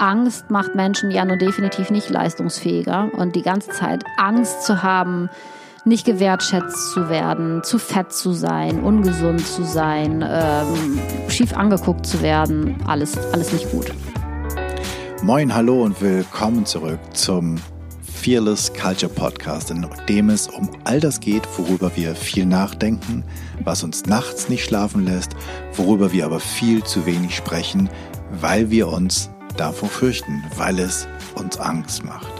Angst macht Menschen ja nun definitiv nicht leistungsfähiger. Und die ganze Zeit Angst zu haben, nicht gewertschätzt zu werden, zu fett zu sein, ungesund zu sein, ähm, schief angeguckt zu werden, alles, alles nicht gut. Moin, hallo und willkommen zurück zum Fearless Culture Podcast, in dem es um all das geht, worüber wir viel nachdenken, was uns nachts nicht schlafen lässt, worüber wir aber viel zu wenig sprechen, weil wir uns davor fürchten, weil es uns Angst macht.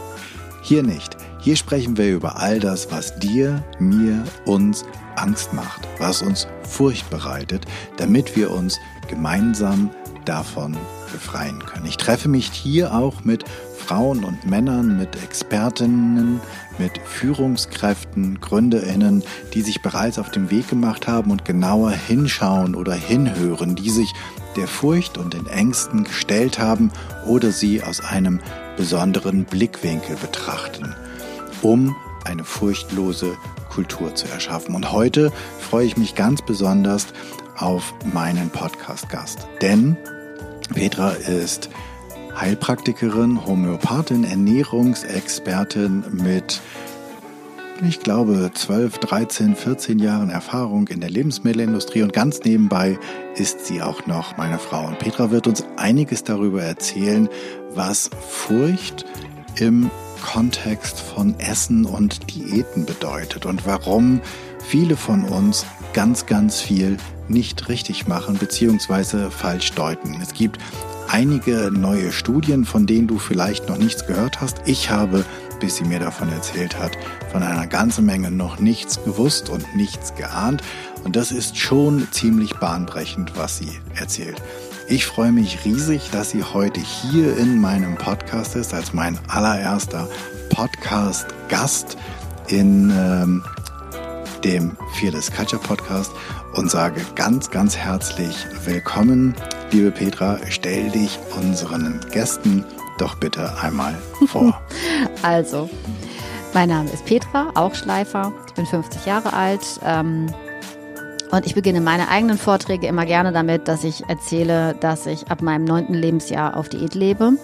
Hier nicht. Hier sprechen wir über all das, was dir, mir, uns Angst macht, was uns Furcht bereitet, damit wir uns gemeinsam davon befreien können. Ich treffe mich hier auch mit Frauen und Männern, mit Expertinnen, mit Führungskräften, Gründerinnen, die sich bereits auf den Weg gemacht haben und genauer hinschauen oder hinhören, die sich der Furcht und den Ängsten gestellt haben oder sie aus einem besonderen Blickwinkel betrachten, um eine furchtlose Kultur zu erschaffen. Und heute freue ich mich ganz besonders auf meinen Podcast-Gast, denn Petra ist Heilpraktikerin, Homöopathin, Ernährungsexpertin mit, ich glaube, 12, 13, 14 Jahren Erfahrung in der Lebensmittelindustrie und ganz nebenbei ist sie auch noch meine Frau. Und Petra wird uns einiges darüber erzählen, was Furcht im Kontext von Essen und Diäten bedeutet und warum viele von uns ganz, ganz viel nicht richtig machen bzw. falsch deuten. Es gibt einige neue Studien, von denen du vielleicht noch nichts gehört hast. Ich habe, bis sie mir davon erzählt hat, von einer ganzen Menge noch nichts gewusst und nichts geahnt. Und das ist schon ziemlich bahnbrechend, was sie erzählt. Ich freue mich riesig, dass sie heute hier in meinem Podcast ist, als mein allererster Podcast-Gast in ähm, dem Fearless Culture Podcast und sage ganz, ganz herzlich willkommen. Liebe Petra, stell dich unseren Gästen doch bitte einmal vor. also, mein Name ist Petra, auch Schleifer. Ich bin 50 Jahre alt. Ähm, und ich beginne meine eigenen Vorträge immer gerne damit, dass ich erzähle, dass ich ab meinem neunten Lebensjahr auf Diät lebe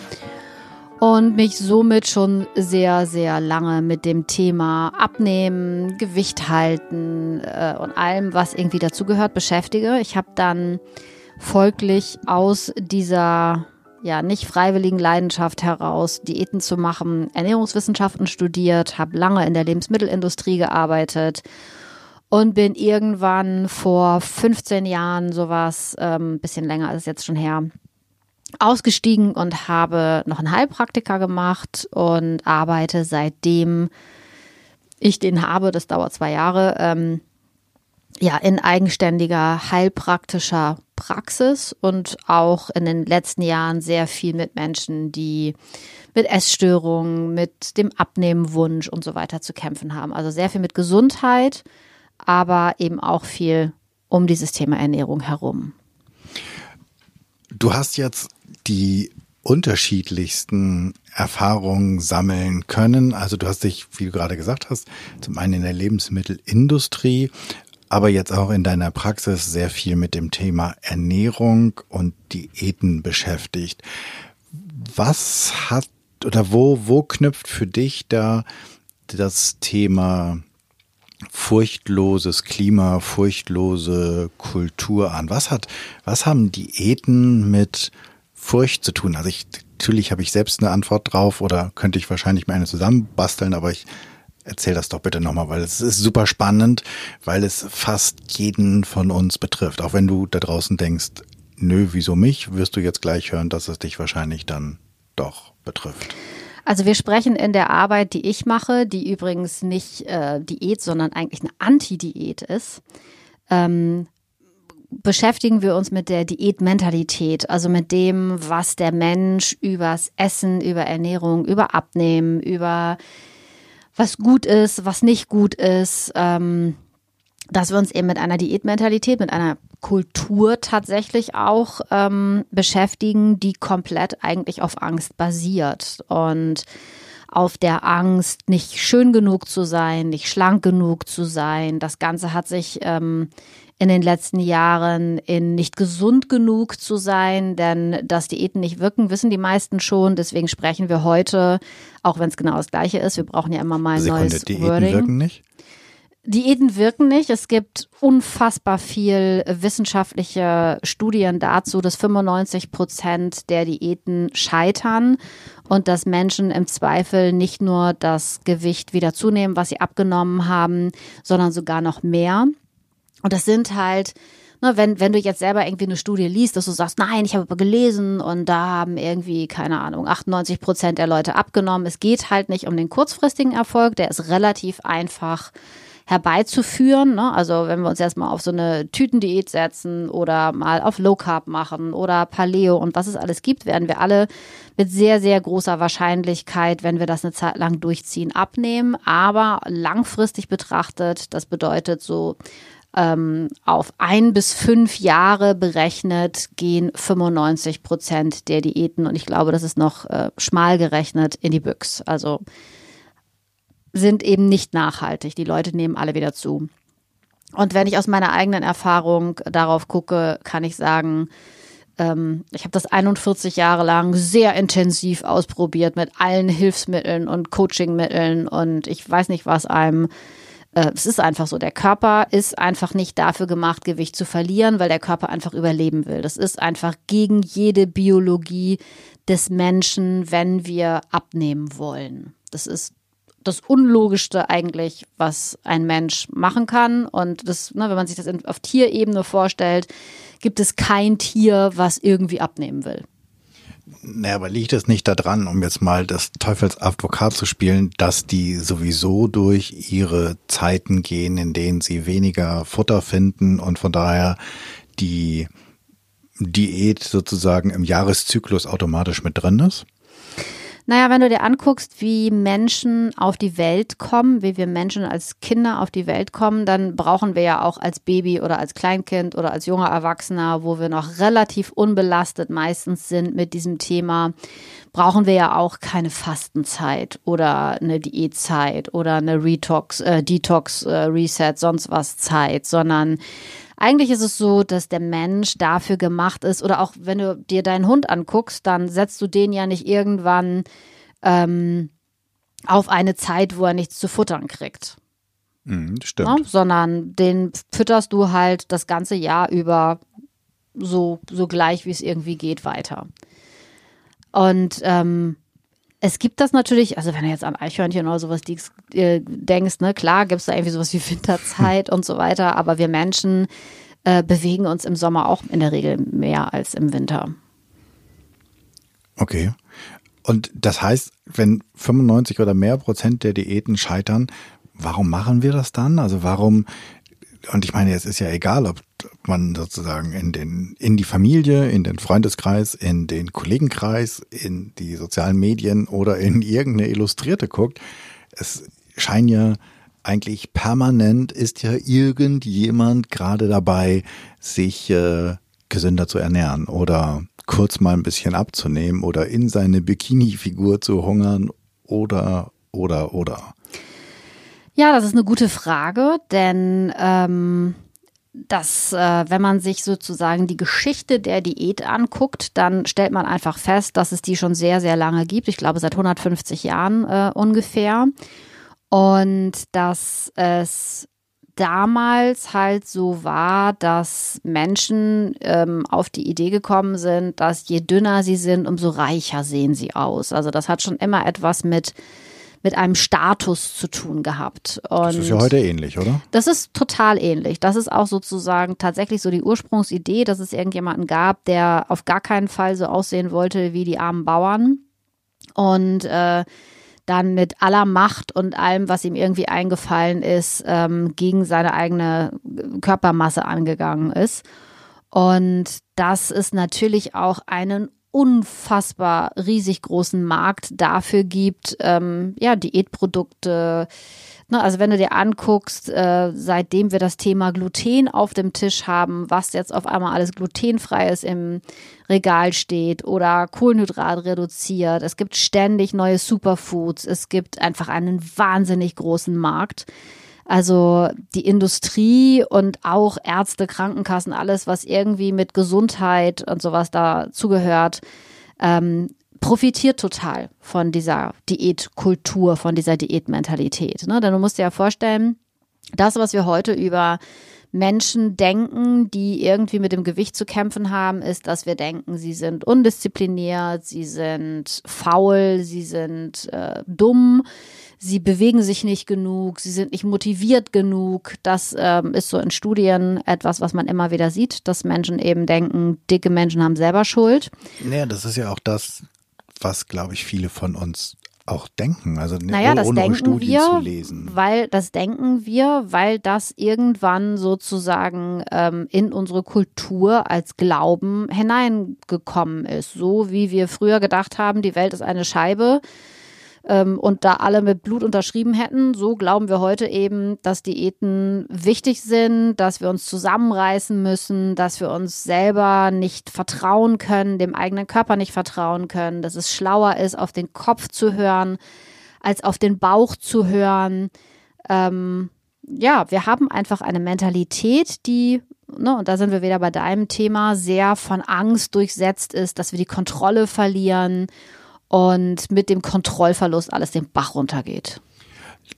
und mich somit schon sehr, sehr lange mit dem Thema Abnehmen, Gewicht halten äh, und allem, was irgendwie dazugehört, beschäftige. Ich habe dann folglich aus dieser ja nicht freiwilligen Leidenschaft heraus Diäten zu machen, Ernährungswissenschaften studiert, habe lange in der Lebensmittelindustrie gearbeitet und bin irgendwann vor 15 Jahren sowas, ähm, bisschen länger ist es jetzt schon her, ausgestiegen und habe noch einen Heilpraktiker gemacht und arbeite seitdem ich den habe, das dauert zwei Jahre, ähm, ja, in eigenständiger heilpraktischer Praxis und auch in den letzten Jahren sehr viel mit Menschen, die mit Essstörungen, mit dem Abnehmenwunsch und so weiter zu kämpfen haben. Also sehr viel mit Gesundheit, aber eben auch viel um dieses Thema Ernährung herum. Du hast jetzt die unterschiedlichsten Erfahrungen sammeln können. Also du hast dich, wie du gerade gesagt hast, zum einen in der Lebensmittelindustrie, aber jetzt auch in deiner Praxis sehr viel mit dem Thema Ernährung und Diäten beschäftigt. Was hat oder wo, wo knüpft für dich da das Thema furchtloses Klima, furchtlose Kultur an? Was hat, was haben Diäten mit Furcht zu tun? Also ich, natürlich habe ich selbst eine Antwort drauf oder könnte ich wahrscheinlich mir eine zusammenbasteln, aber ich erzähl das doch bitte nochmal, weil es ist super spannend, weil es fast jeden von uns betrifft. Auch wenn du da draußen denkst, nö, wieso mich, wirst du jetzt gleich hören, dass es dich wahrscheinlich dann doch betrifft. Also wir sprechen in der Arbeit, die ich mache, die übrigens nicht äh, Diät, sondern eigentlich eine Anti-Diät ist, ähm, beschäftigen wir uns mit der Diätmentalität, also mit dem, was der Mensch übers Essen, über Ernährung, über Abnehmen, über was gut ist, was nicht gut ist, ähm, dass wir uns eben mit einer Diätmentalität, mit einer Kultur tatsächlich auch ähm, beschäftigen, die komplett eigentlich auf Angst basiert. Und auf der Angst, nicht schön genug zu sein, nicht schlank genug zu sein. Das Ganze hat sich ähm, in den letzten Jahren in nicht gesund genug zu sein, denn dass Diäten nicht wirken, wissen die meisten schon. Deswegen sprechen wir heute, auch wenn es genau das Gleiche ist, wir brauchen ja immer mal ein Sekunde, neues Diäten Wording. wirken nicht? Diäten wirken nicht. Es gibt unfassbar viel wissenschaftliche Studien dazu, dass 95 Prozent der Diäten scheitern und dass Menschen im Zweifel nicht nur das Gewicht wieder zunehmen, was sie abgenommen haben, sondern sogar noch mehr. Und das sind halt, ne, wenn, wenn du jetzt selber irgendwie eine Studie liest, dass du sagst, nein, ich habe gelesen und da haben irgendwie, keine Ahnung, 98 Prozent der Leute abgenommen. Es geht halt nicht um den kurzfristigen Erfolg, der ist relativ einfach herbeizuführen. Ne? Also wenn wir uns erstmal auf so eine Tütendiät setzen oder mal auf Low Carb machen oder Paleo und was es alles gibt, werden wir alle mit sehr, sehr großer Wahrscheinlichkeit, wenn wir das eine Zeit lang durchziehen, abnehmen. Aber langfristig betrachtet, das bedeutet so ähm, auf ein bis fünf Jahre berechnet gehen 95 Prozent der Diäten und ich glaube, das ist noch äh, schmal gerechnet in die Büchs. Also sind eben nicht nachhaltig. Die Leute nehmen alle wieder zu. Und wenn ich aus meiner eigenen Erfahrung darauf gucke, kann ich sagen, ähm, ich habe das 41 Jahre lang sehr intensiv ausprobiert mit allen Hilfsmitteln und Coachingmitteln und ich weiß nicht, was einem es ist einfach so, der Körper ist einfach nicht dafür gemacht, Gewicht zu verlieren, weil der Körper einfach überleben will. Das ist einfach gegen jede Biologie des Menschen, wenn wir abnehmen wollen. Das ist das Unlogischste eigentlich, was ein Mensch machen kann. Und das, ne, wenn man sich das auf Tierebene vorstellt, gibt es kein Tier, was irgendwie abnehmen will. Naja, aber liegt es nicht daran, um jetzt mal das Teufelsadvokat zu spielen, dass die sowieso durch ihre Zeiten gehen, in denen sie weniger Futter finden und von daher die Diät sozusagen im Jahreszyklus automatisch mit drin ist? Naja, wenn du dir anguckst, wie Menschen auf die Welt kommen, wie wir Menschen als Kinder auf die Welt kommen, dann brauchen wir ja auch als Baby oder als Kleinkind oder als junger Erwachsener, wo wir noch relativ unbelastet meistens sind mit diesem Thema, brauchen wir ja auch keine Fastenzeit oder eine Diätzeit oder eine Retox, äh, Detox, äh, Reset, sonst was Zeit, sondern eigentlich ist es so, dass der Mensch dafür gemacht ist, oder auch wenn du dir deinen Hund anguckst, dann setzt du den ja nicht irgendwann ähm, auf eine Zeit, wo er nichts zu futtern kriegt. Mhm, stimmt. Ja, sondern den fütterst du halt das ganze Jahr über so, so gleich, wie es irgendwie geht, weiter. Und ähm, es gibt das natürlich, also wenn du jetzt an Eichhörnchen oder sowas äh, denkst, ne, klar gibt es da irgendwie sowas wie Winterzeit und so weiter, aber wir Menschen äh, bewegen uns im Sommer auch in der Regel mehr als im Winter. Okay. Und das heißt, wenn 95 oder mehr Prozent der Diäten scheitern, warum machen wir das dann? Also warum und ich meine, es ist ja egal, ob man sozusagen in den, in die Familie, in den Freundeskreis, in den Kollegenkreis, in die sozialen Medien oder in irgendeine Illustrierte guckt. Es scheint ja eigentlich permanent ist ja irgendjemand gerade dabei, sich äh, gesünder zu ernähren oder kurz mal ein bisschen abzunehmen oder in seine Bikini-Figur zu hungern oder, oder, oder. Ja, das ist eine gute Frage, denn ähm, dass, äh, wenn man sich sozusagen die Geschichte der Diät anguckt, dann stellt man einfach fest, dass es die schon sehr, sehr lange gibt. Ich glaube, seit 150 Jahren äh, ungefähr. Und dass es damals halt so war, dass Menschen ähm, auf die Idee gekommen sind, dass je dünner sie sind, umso reicher sehen sie aus. Also das hat schon immer etwas mit mit einem Status zu tun gehabt. Und das ist ja heute ähnlich, oder? Das ist total ähnlich. Das ist auch sozusagen tatsächlich so die Ursprungsidee, dass es irgendjemanden gab, der auf gar keinen Fall so aussehen wollte wie die armen Bauern. Und äh, dann mit aller Macht und allem, was ihm irgendwie eingefallen ist, ähm, gegen seine eigene Körpermasse angegangen ist. Und das ist natürlich auch einen unfassbar riesig großen Markt dafür gibt, ähm, ja, Diätprodukte Ne, also wenn du dir anguckst, äh, seitdem wir das Thema Gluten auf dem Tisch haben, was jetzt auf einmal alles glutenfrei ist im Regal steht oder Kohlenhydrat reduziert. Es gibt ständig neue Superfoods. Es gibt einfach einen wahnsinnig großen Markt. Also die Industrie und auch Ärzte, Krankenkassen, alles, was irgendwie mit Gesundheit und sowas dazugehört, ähm, profitiert total von dieser Diätkultur, von dieser Diätmentalität. Ne? Denn du musst dir ja vorstellen, das, was wir heute über Menschen denken, die irgendwie mit dem Gewicht zu kämpfen haben, ist, dass wir denken, sie sind undiszipliniert, sie sind faul, sie sind äh, dumm, sie bewegen sich nicht genug, sie sind nicht motiviert genug. Das ähm, ist so in Studien etwas, was man immer wieder sieht, dass Menschen eben denken, dicke Menschen haben selber Schuld. Naja, das ist ja auch das, was, glaube ich, viele von uns auch denken, also naja, ohne, das denken Studien wir, zu lesen. Weil das denken wir, weil das irgendwann sozusagen ähm, in unsere Kultur als Glauben hineingekommen ist. So wie wir früher gedacht haben, die Welt ist eine Scheibe ähm, und da alle mit Blut unterschrieben hätten. So glauben wir heute eben, dass Diäten wichtig sind, dass wir uns zusammenreißen müssen, dass wir uns selber nicht vertrauen können, dem eigenen Körper nicht vertrauen können, dass es schlauer ist, auf den Kopf zu hören, als auf den Bauch zu hören. Ähm, ja, wir haben einfach eine Mentalität, die Ne, und da sind wir wieder bei deinem Thema, sehr von Angst durchsetzt ist, dass wir die Kontrolle verlieren und mit dem Kontrollverlust alles den Bach runtergeht.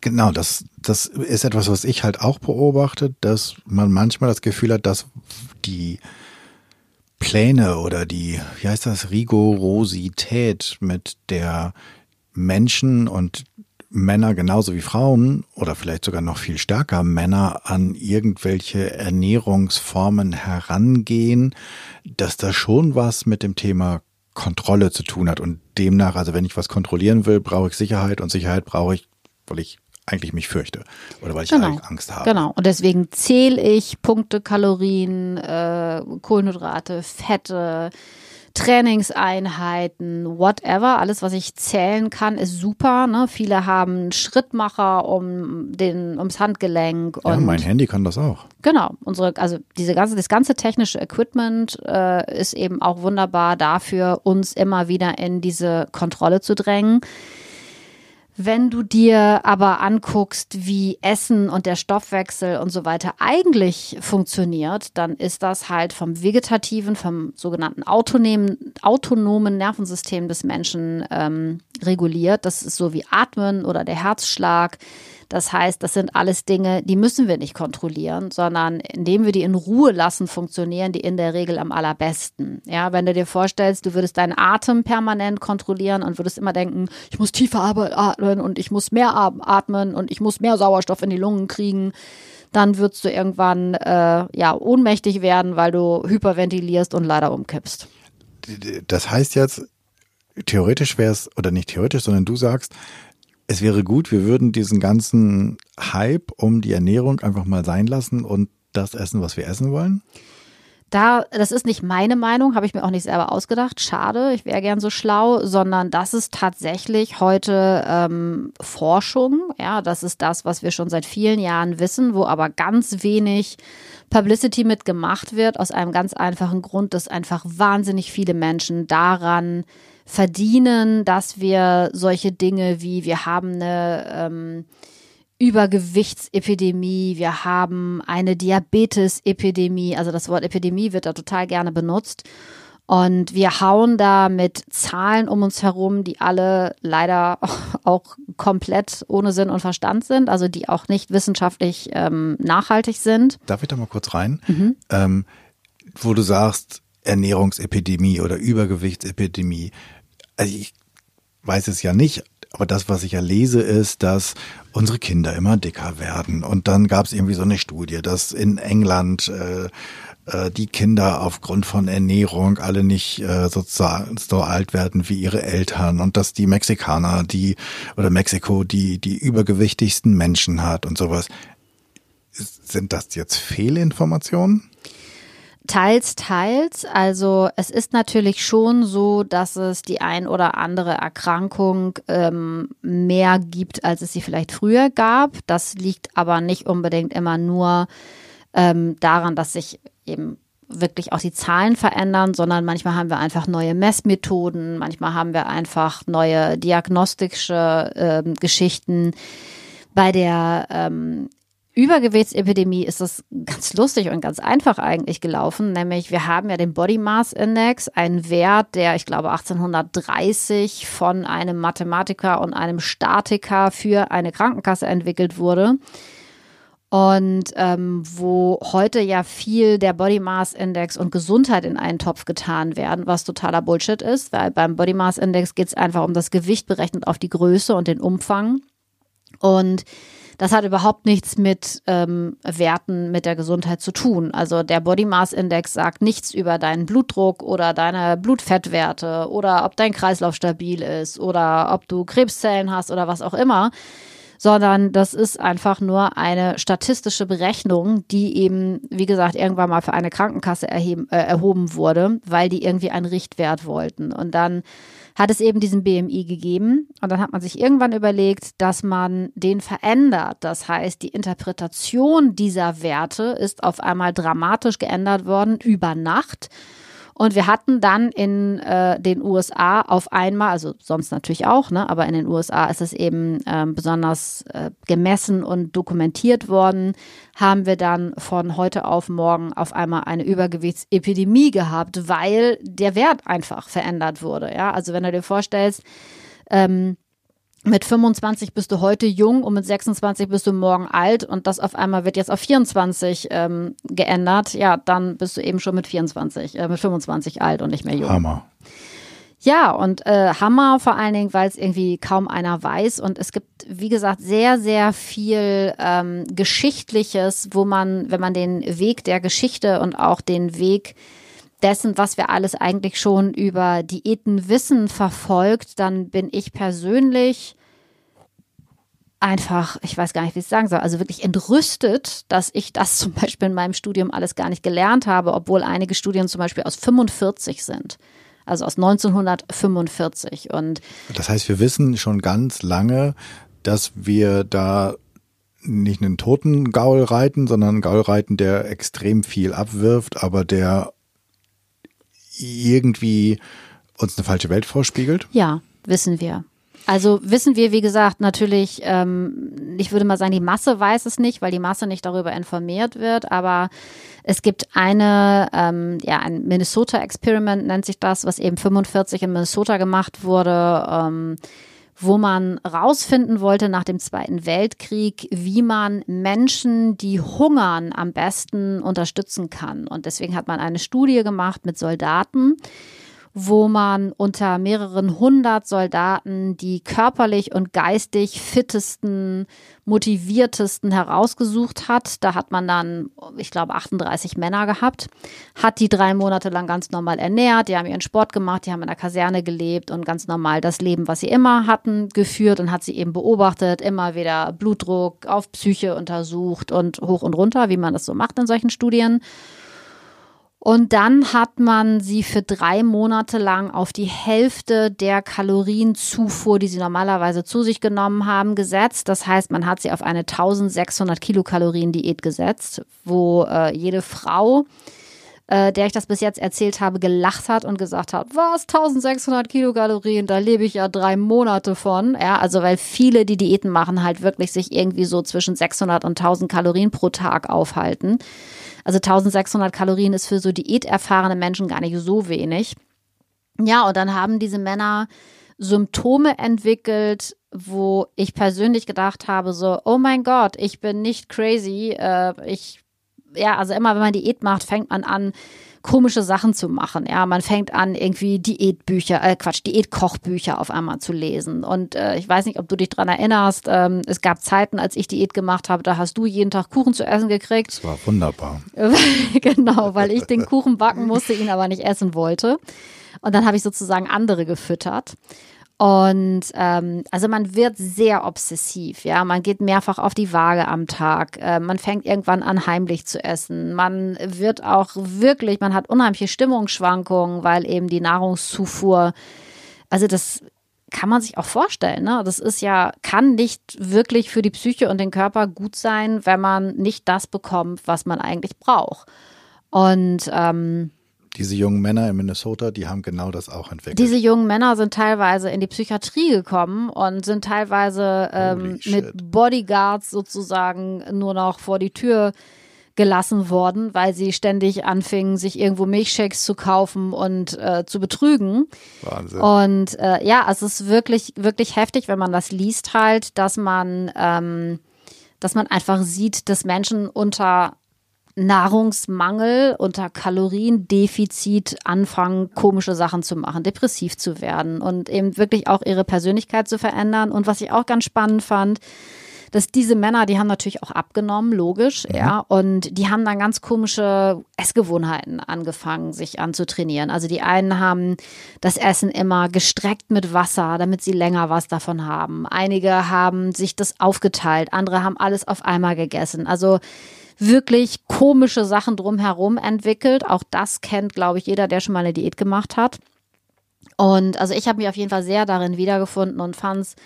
Genau, das, das ist etwas, was ich halt auch beobachte, dass man manchmal das Gefühl hat, dass die Pläne oder die, wie heißt das, Rigorosität, mit der Menschen und Männer genauso wie Frauen oder vielleicht sogar noch viel stärker Männer an irgendwelche Ernährungsformen herangehen, dass da schon was mit dem Thema Kontrolle zu tun hat. Und demnach, also wenn ich was kontrollieren will, brauche ich Sicherheit und Sicherheit brauche ich, weil ich eigentlich mich fürchte oder weil ich genau. Angst habe. Genau. Und deswegen zähle ich Punkte, Kalorien, äh, Kohlenhydrate, Fette, Trainingseinheiten, whatever, alles, was ich zählen kann, ist super. Ne? Viele haben Schrittmacher um den, ums Handgelenk. ja, mein Handy kann das auch. Genau, unsere, also diese ganze, das ganze technische Equipment äh, ist eben auch wunderbar dafür, uns immer wieder in diese Kontrolle zu drängen. Wenn du dir aber anguckst, wie Essen und der Stoffwechsel und so weiter eigentlich funktioniert, dann ist das halt vom vegetativen, vom sogenannten autonomen, autonomen Nervensystem des Menschen ähm, reguliert. Das ist so wie Atmen oder der Herzschlag. Das heißt, das sind alles Dinge, die müssen wir nicht kontrollieren, sondern indem wir die in Ruhe lassen, funktionieren die in der Regel am allerbesten. Ja, wenn du dir vorstellst, du würdest deinen Atem permanent kontrollieren und würdest immer denken, ich muss tiefer atmen und ich muss mehr atmen und ich muss mehr Sauerstoff in die Lungen kriegen, dann würdest du irgendwann äh, ja ohnmächtig werden, weil du hyperventilierst und leider umkippst. Das heißt jetzt, theoretisch wäre es, oder nicht theoretisch, sondern du sagst, es wäre gut, wir würden diesen ganzen Hype um die Ernährung einfach mal sein lassen und das essen, was wir essen wollen? Da, das ist nicht meine Meinung, habe ich mir auch nicht selber ausgedacht. Schade, ich wäre gern so schlau, sondern das ist tatsächlich heute ähm, Forschung. Ja, das ist das, was wir schon seit vielen Jahren wissen, wo aber ganz wenig Publicity mitgemacht wird, aus einem ganz einfachen Grund, dass einfach wahnsinnig viele Menschen daran verdienen, dass wir solche Dinge wie wir haben eine ähm, Übergewichtsepidemie, wir haben eine Diabetesepidemie, also das Wort Epidemie wird da total gerne benutzt. Und wir hauen da mit Zahlen um uns herum, die alle leider auch komplett ohne Sinn und Verstand sind, also die auch nicht wissenschaftlich ähm, nachhaltig sind. Darf ich da mal kurz rein? Mhm. Ähm, wo du sagst, Ernährungsepidemie oder Übergewichtsepidemie also ich weiß es ja nicht, aber das, was ich ja lese, ist, dass unsere Kinder immer dicker werden. Und dann gab es irgendwie so eine Studie, dass in England äh, äh, die Kinder aufgrund von Ernährung alle nicht äh, sozusagen so alt werden wie ihre Eltern und dass die Mexikaner, die oder Mexiko, die die übergewichtigsten Menschen hat und sowas. Sind das jetzt Fehlinformationen? Teils, teils. Also es ist natürlich schon so, dass es die ein oder andere Erkrankung ähm, mehr gibt, als es sie vielleicht früher gab. Das liegt aber nicht unbedingt immer nur ähm, daran, dass sich eben wirklich auch die Zahlen verändern, sondern manchmal haben wir einfach neue Messmethoden, manchmal haben wir einfach neue diagnostische ähm, Geschichten. Bei der ähm, Übergewichtsepidemie ist es ganz lustig und ganz einfach eigentlich gelaufen, nämlich wir haben ja den Body Mass Index, einen Wert, der ich glaube 1830 von einem Mathematiker und einem Statiker für eine Krankenkasse entwickelt wurde. Und ähm, wo heute ja viel der Body Mass Index und Gesundheit in einen Topf getan werden, was totaler Bullshit ist, weil beim Body Mass Index geht es einfach um das Gewicht berechnet auf die Größe und den Umfang. Und das hat überhaupt nichts mit ähm, Werten mit der Gesundheit zu tun. Also der Body Mass Index sagt nichts über deinen Blutdruck oder deine Blutfettwerte oder ob dein Kreislauf stabil ist oder ob du Krebszellen hast oder was auch immer sondern das ist einfach nur eine statistische Berechnung, die eben, wie gesagt, irgendwann mal für eine Krankenkasse erheben, äh, erhoben wurde, weil die irgendwie einen Richtwert wollten. Und dann hat es eben diesen BMI gegeben und dann hat man sich irgendwann überlegt, dass man den verändert. Das heißt, die Interpretation dieser Werte ist auf einmal dramatisch geändert worden über Nacht. Und wir hatten dann in äh, den USA auf einmal, also sonst natürlich auch, ne, aber in den USA ist es eben äh, besonders äh, gemessen und dokumentiert worden, haben wir dann von heute auf morgen auf einmal eine Übergewichtsepidemie gehabt, weil der Wert einfach verändert wurde. Ja, also wenn du dir vorstellst, ähm, mit 25 bist du heute jung und mit 26 bist du morgen alt und das auf einmal wird jetzt auf 24 ähm, geändert, ja, dann bist du eben schon mit 24, äh, mit 25 alt und nicht mehr jung. Hammer. Ja, und äh, Hammer vor allen Dingen, weil es irgendwie kaum einer weiß. Und es gibt, wie gesagt, sehr, sehr viel ähm, Geschichtliches, wo man, wenn man den Weg der Geschichte und auch den Weg dessen, was wir alles eigentlich schon über Diäten wissen, verfolgt, dann bin ich persönlich einfach, ich weiß gar nicht, wie ich es sagen soll, also wirklich entrüstet, dass ich das zum Beispiel in meinem Studium alles gar nicht gelernt habe, obwohl einige Studien zum Beispiel aus 45 sind. Also aus 1945. Und das heißt, wir wissen schon ganz lange, dass wir da nicht einen toten Gaul reiten, sondern einen Gaul reiten, der extrem viel abwirft, aber der irgendwie uns eine falsche Welt vorspiegelt? Ja, wissen wir. Also wissen wir, wie gesagt, natürlich, ähm, ich würde mal sagen, die Masse weiß es nicht, weil die Masse nicht darüber informiert wird, aber es gibt eine, ähm, ja, ein Minnesota-Experiment nennt sich das, was eben 45 in Minnesota gemacht wurde. Ähm, wo man rausfinden wollte nach dem Zweiten Weltkrieg, wie man Menschen, die hungern, am besten unterstützen kann. Und deswegen hat man eine Studie gemacht mit Soldaten, wo man unter mehreren hundert Soldaten die körperlich und geistig fittesten, motiviertesten herausgesucht hat. Da hat man dann, ich glaube, 38 Männer gehabt, hat die drei Monate lang ganz normal ernährt, die haben ihren Sport gemacht, die haben in der Kaserne gelebt und ganz normal das Leben, was sie immer hatten, geführt und hat sie eben beobachtet, immer wieder Blutdruck auf Psyche untersucht und hoch und runter, wie man das so macht in solchen Studien. Und dann hat man sie für drei Monate lang auf die Hälfte der Kalorienzufuhr, die sie normalerweise zu sich genommen haben, gesetzt. Das heißt, man hat sie auf eine 1600 Kilokalorien Diät gesetzt, wo äh, jede Frau, äh, der ich das bis jetzt erzählt habe, gelacht hat und gesagt hat, was, 1600 Kilokalorien, da lebe ich ja drei Monate von. Ja, also weil viele, die Diäten machen, halt wirklich sich irgendwie so zwischen 600 und 1000 Kalorien pro Tag aufhalten. Also 1600 Kalorien ist für so diäterfahrene Menschen gar nicht so wenig. Ja, und dann haben diese Männer Symptome entwickelt, wo ich persönlich gedacht habe, so, oh mein Gott, ich bin nicht crazy. Äh, ich, ja, also immer wenn man Diät macht, fängt man an, komische Sachen zu machen. Ja, man fängt an, irgendwie Diätbücher, äh, Quatsch, Diätkochbücher auf einmal zu lesen. Und äh, ich weiß nicht, ob du dich dran erinnerst. Ähm, es gab Zeiten, als ich Diät gemacht habe, da hast du jeden Tag Kuchen zu essen gekriegt. Das war wunderbar. genau, weil ich den Kuchen backen musste, ihn aber nicht essen wollte. Und dann habe ich sozusagen andere gefüttert. Und ähm, also man wird sehr obsessiv, ja. Man geht mehrfach auf die Waage am Tag. Äh, man fängt irgendwann an, heimlich zu essen. Man wird auch wirklich, man hat unheimliche Stimmungsschwankungen, weil eben die Nahrungszufuhr, also das kann man sich auch vorstellen. Ne? Das ist ja, kann nicht wirklich für die Psyche und den Körper gut sein, wenn man nicht das bekommt, was man eigentlich braucht. Und ähm, diese jungen Männer in Minnesota, die haben genau das auch entwickelt. Diese jungen Männer sind teilweise in die Psychiatrie gekommen und sind teilweise ähm, mit Bodyguards sozusagen nur noch vor die Tür gelassen worden, weil sie ständig anfingen, sich irgendwo Milchshakes zu kaufen und äh, zu betrügen. Wahnsinn. Und äh, ja, es ist wirklich, wirklich heftig, wenn man das liest halt, dass man, ähm, dass man einfach sieht, dass Menschen unter Nahrungsmangel, unter Kaloriendefizit anfangen, komische Sachen zu machen, depressiv zu werden und eben wirklich auch ihre Persönlichkeit zu verändern. Und was ich auch ganz spannend fand, dass diese Männer, die haben natürlich auch abgenommen, logisch, mhm. ja, und die haben dann ganz komische Essgewohnheiten angefangen, sich anzutrainieren. Also die einen haben das Essen immer gestreckt mit Wasser, damit sie länger was davon haben. Einige haben sich das aufgeteilt, andere haben alles auf einmal gegessen. Also wirklich komische Sachen drumherum entwickelt. Auch das kennt, glaube ich, jeder, der schon mal eine Diät gemacht hat. Und also ich habe mich auf jeden Fall sehr darin wiedergefunden und fand es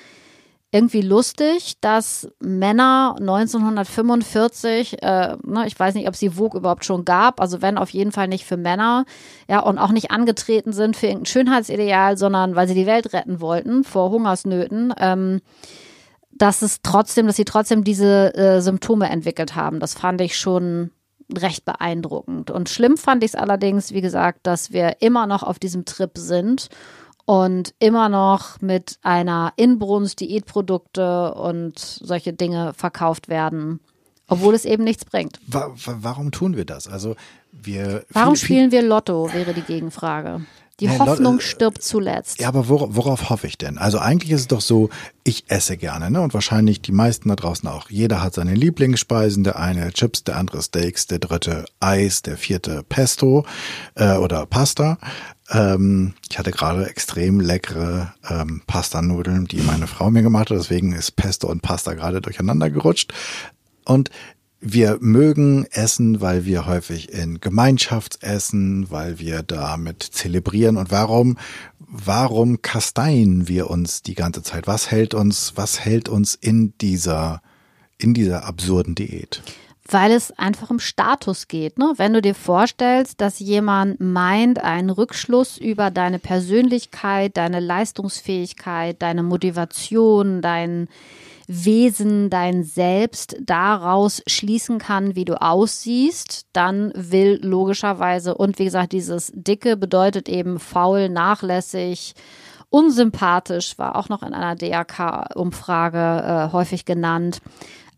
irgendwie lustig, dass Männer 1945, äh, ne, ich weiß nicht, ob es die Vogue überhaupt schon gab, also wenn auf jeden Fall nicht für Männer, ja, und auch nicht angetreten sind für irgendein Schönheitsideal, sondern weil sie die Welt retten wollten vor Hungersnöten. Ähm, dass es trotzdem, dass sie trotzdem diese äh, Symptome entwickelt haben. Das fand ich schon recht beeindruckend. Und schlimm fand ich es allerdings, wie gesagt, dass wir immer noch auf diesem Trip sind und immer noch mit einer Inbrunst Diätprodukte und solche Dinge verkauft werden, obwohl es eben nichts bringt. Warum tun wir das? Also wir Warum spielen wir Lotto, wäre die Gegenfrage. Die nee, Hoffnung Leute, stirbt zuletzt. Ja, aber worauf, worauf hoffe ich denn? Also eigentlich ist es doch so, ich esse gerne, ne? Und wahrscheinlich die meisten da draußen auch. Jeder hat seine Lieblingsspeisen, der eine Chips, der andere Steaks, der dritte Eis, der vierte Pesto äh, oder Pasta. Ähm, ich hatte gerade extrem leckere ähm, Pastanudeln, die meine Frau mir gemacht hat. Deswegen ist Pesto und Pasta gerade durcheinander gerutscht. Und wir mögen Essen, weil wir häufig in Gemeinschaft essen, weil wir damit zelebrieren. Und warum, warum kasteien wir uns die ganze Zeit? Was hält uns, was hält uns in dieser, in dieser absurden Diät? Weil es einfach um Status geht. Ne? Wenn du dir vorstellst, dass jemand meint, einen Rückschluss über deine Persönlichkeit, deine Leistungsfähigkeit, deine Motivation, dein Wesen, dein Selbst daraus schließen kann, wie du aussiehst, dann will logischerweise, und wie gesagt, dieses Dicke bedeutet eben faul, nachlässig, unsympathisch, war auch noch in einer DRK-Umfrage äh, häufig genannt.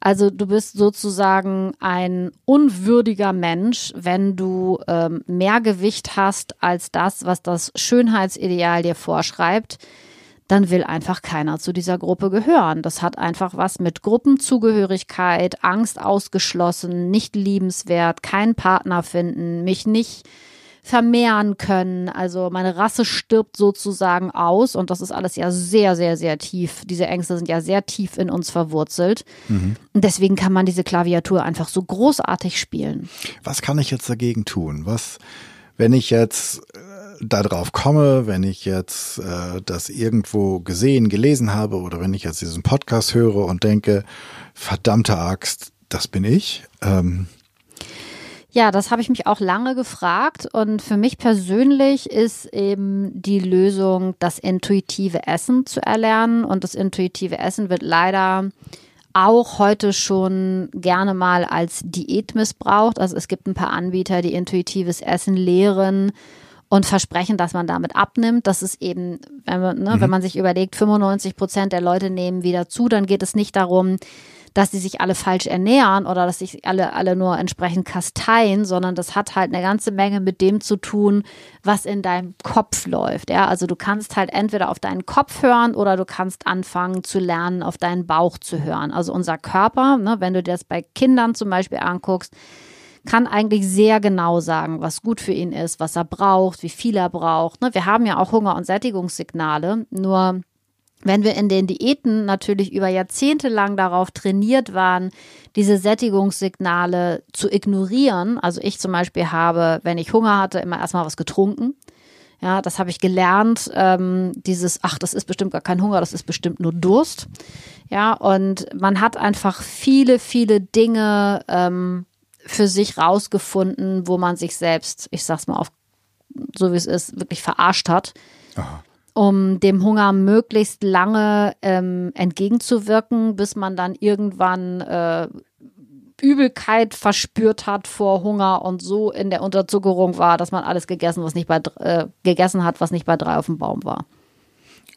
Also du bist sozusagen ein unwürdiger Mensch, wenn du ähm, mehr Gewicht hast als das, was das Schönheitsideal dir vorschreibt dann will einfach keiner zu dieser Gruppe gehören. Das hat einfach was mit Gruppenzugehörigkeit, Angst ausgeschlossen, nicht liebenswert, keinen Partner finden, mich nicht vermehren können. Also meine Rasse stirbt sozusagen aus und das ist alles ja sehr, sehr, sehr tief. Diese Ängste sind ja sehr tief in uns verwurzelt. Mhm. Und deswegen kann man diese Klaviatur einfach so großartig spielen. Was kann ich jetzt dagegen tun? Was, wenn ich jetzt darauf komme, wenn ich jetzt äh, das irgendwo gesehen, gelesen habe oder wenn ich jetzt diesen Podcast höre und denke, verdammte Axt, das bin ich. Ähm, ja, das habe ich mich auch lange gefragt und für mich persönlich ist eben die Lösung, das intuitive Essen zu erlernen und das intuitive Essen wird leider auch heute schon gerne mal als Diät missbraucht. Also es gibt ein paar Anbieter, die intuitives Essen lehren und versprechen, dass man damit abnimmt. Das ist eben, wenn man, ne, mhm. wenn man sich überlegt, 95 Prozent der Leute nehmen wieder zu, dann geht es nicht darum, dass sie sich alle falsch ernähren oder dass sich alle, alle nur entsprechend kasteien, sondern das hat halt eine ganze Menge mit dem zu tun, was in deinem Kopf läuft. Ja, also du kannst halt entweder auf deinen Kopf hören oder du kannst anfangen zu lernen, auf deinen Bauch zu hören. Also unser Körper, ne, wenn du dir das bei Kindern zum Beispiel anguckst, kann eigentlich sehr genau sagen, was gut für ihn ist, was er braucht, wie viel er braucht. Ne? Wir haben ja auch Hunger- und Sättigungssignale, nur wenn wir in den Diäten natürlich über Jahrzehnte lang darauf trainiert waren, diese Sättigungssignale zu ignorieren, also ich zum Beispiel habe, wenn ich Hunger hatte, immer erstmal was getrunken. Ja, das habe ich gelernt. Ähm, dieses, ach, das ist bestimmt gar kein Hunger, das ist bestimmt nur Durst. Ja, und man hat einfach viele, viele Dinge ähm, für sich rausgefunden, wo man sich selbst, ich sag's mal auf, so wie es ist, wirklich verarscht hat. Aha um dem Hunger möglichst lange ähm, entgegenzuwirken, bis man dann irgendwann äh, Übelkeit verspürt hat vor Hunger und so in der Unterzuckerung war, dass man alles gegessen, was nicht bei äh, gegessen hat, was nicht bei drei auf dem Baum war.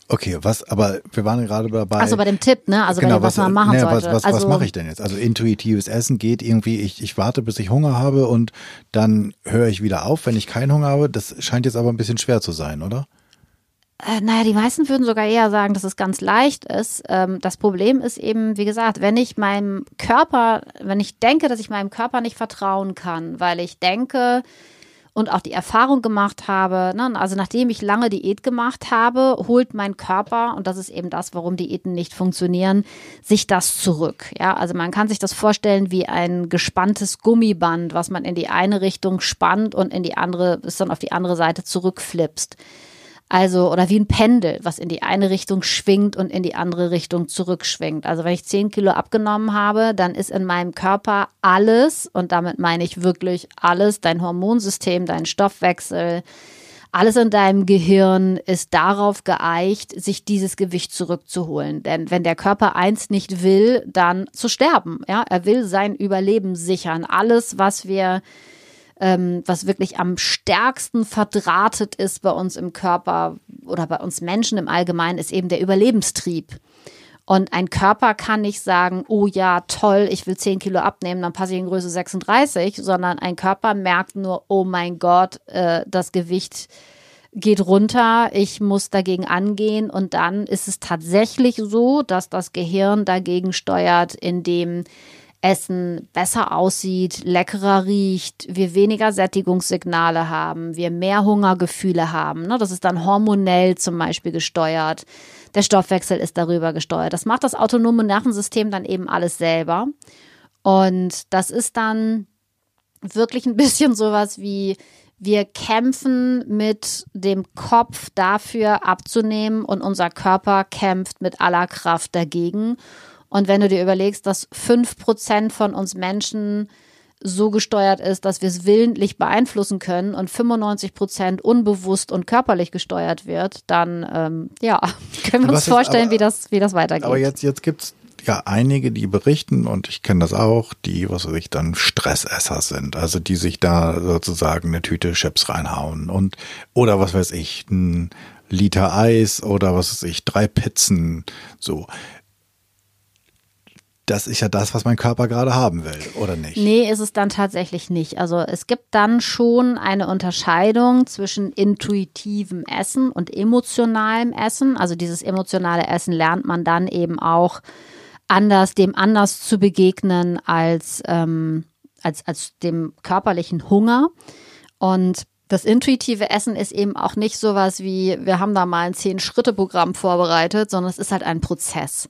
Okay, was, aber wir waren gerade dabei. Also bei dem Tipp, ne? Also genau, wenn, was, was man machen ne, sollte. Was, was, also, was mache ich denn jetzt? Also intuitives Essen geht irgendwie, ich, ich warte, bis ich Hunger habe und dann höre ich wieder auf, wenn ich keinen Hunger habe. Das scheint jetzt aber ein bisschen schwer zu sein, oder? Äh, naja, die meisten würden sogar eher sagen, dass es ganz leicht ist. Ähm, das Problem ist eben, wie gesagt, wenn ich meinem Körper, wenn ich denke, dass ich meinem Körper nicht vertrauen kann, weil ich denke und auch die Erfahrung gemacht habe, ne, also nachdem ich lange Diät gemacht habe, holt mein Körper, und das ist eben das, warum Diäten nicht funktionieren, sich das zurück. Ja, also man kann sich das vorstellen wie ein gespanntes Gummiband, was man in die eine Richtung spannt und in die andere, ist dann auf die andere Seite zurückflipst. Also, oder wie ein Pendel, was in die eine Richtung schwingt und in die andere Richtung zurückschwingt. Also, wenn ich 10 Kilo abgenommen habe, dann ist in meinem Körper alles, und damit meine ich wirklich alles, dein Hormonsystem, dein Stoffwechsel, alles in deinem Gehirn ist darauf geeicht, sich dieses Gewicht zurückzuholen. Denn wenn der Körper eins nicht will, dann zu sterben. Ja, er will sein Überleben sichern. Alles, was wir ähm, was wirklich am stärksten verdrahtet ist bei uns im Körper oder bei uns Menschen im Allgemeinen, ist eben der Überlebenstrieb. Und ein Körper kann nicht sagen, oh ja, toll, ich will 10 Kilo abnehmen, dann passe ich in Größe 36, sondern ein Körper merkt nur, oh mein Gott, äh, das Gewicht geht runter, ich muss dagegen angehen und dann ist es tatsächlich so, dass das Gehirn dagegen steuert, indem Essen besser aussieht, leckerer riecht, wir weniger Sättigungssignale haben, wir mehr Hungergefühle haben. Ne? Das ist dann hormonell zum Beispiel gesteuert. Der Stoffwechsel ist darüber gesteuert. Das macht das autonome Nervensystem dann eben alles selber. Und das ist dann wirklich ein bisschen sowas wie, wir kämpfen mit dem Kopf dafür abzunehmen und unser Körper kämpft mit aller Kraft dagegen. Und wenn du dir überlegst, dass fünf Prozent von uns Menschen so gesteuert ist, dass wir es willentlich beeinflussen können und 95 Prozent unbewusst und körperlich gesteuert wird, dann ähm, ja, können wir uns vorstellen, aber, wie, das, wie das weitergeht. Aber jetzt, jetzt gibt es ja einige, die berichten, und ich kenne das auch, die, was weiß ich, dann Stressesser sind, also die sich da sozusagen eine Tüte Chips reinhauen und oder was weiß ich, ein Liter Eis oder was weiß ich, drei Pizzen, so das ist ja das, was mein Körper gerade haben will, oder nicht? Nee, ist es dann tatsächlich nicht. Also es gibt dann schon eine Unterscheidung zwischen intuitivem Essen und emotionalem Essen. Also dieses emotionale Essen lernt man dann eben auch anders, dem anders zu begegnen als, ähm, als, als dem körperlichen Hunger. Und das intuitive Essen ist eben auch nicht sowas wie, wir haben da mal ein Zehn-Schritte-Programm vorbereitet, sondern es ist halt ein Prozess.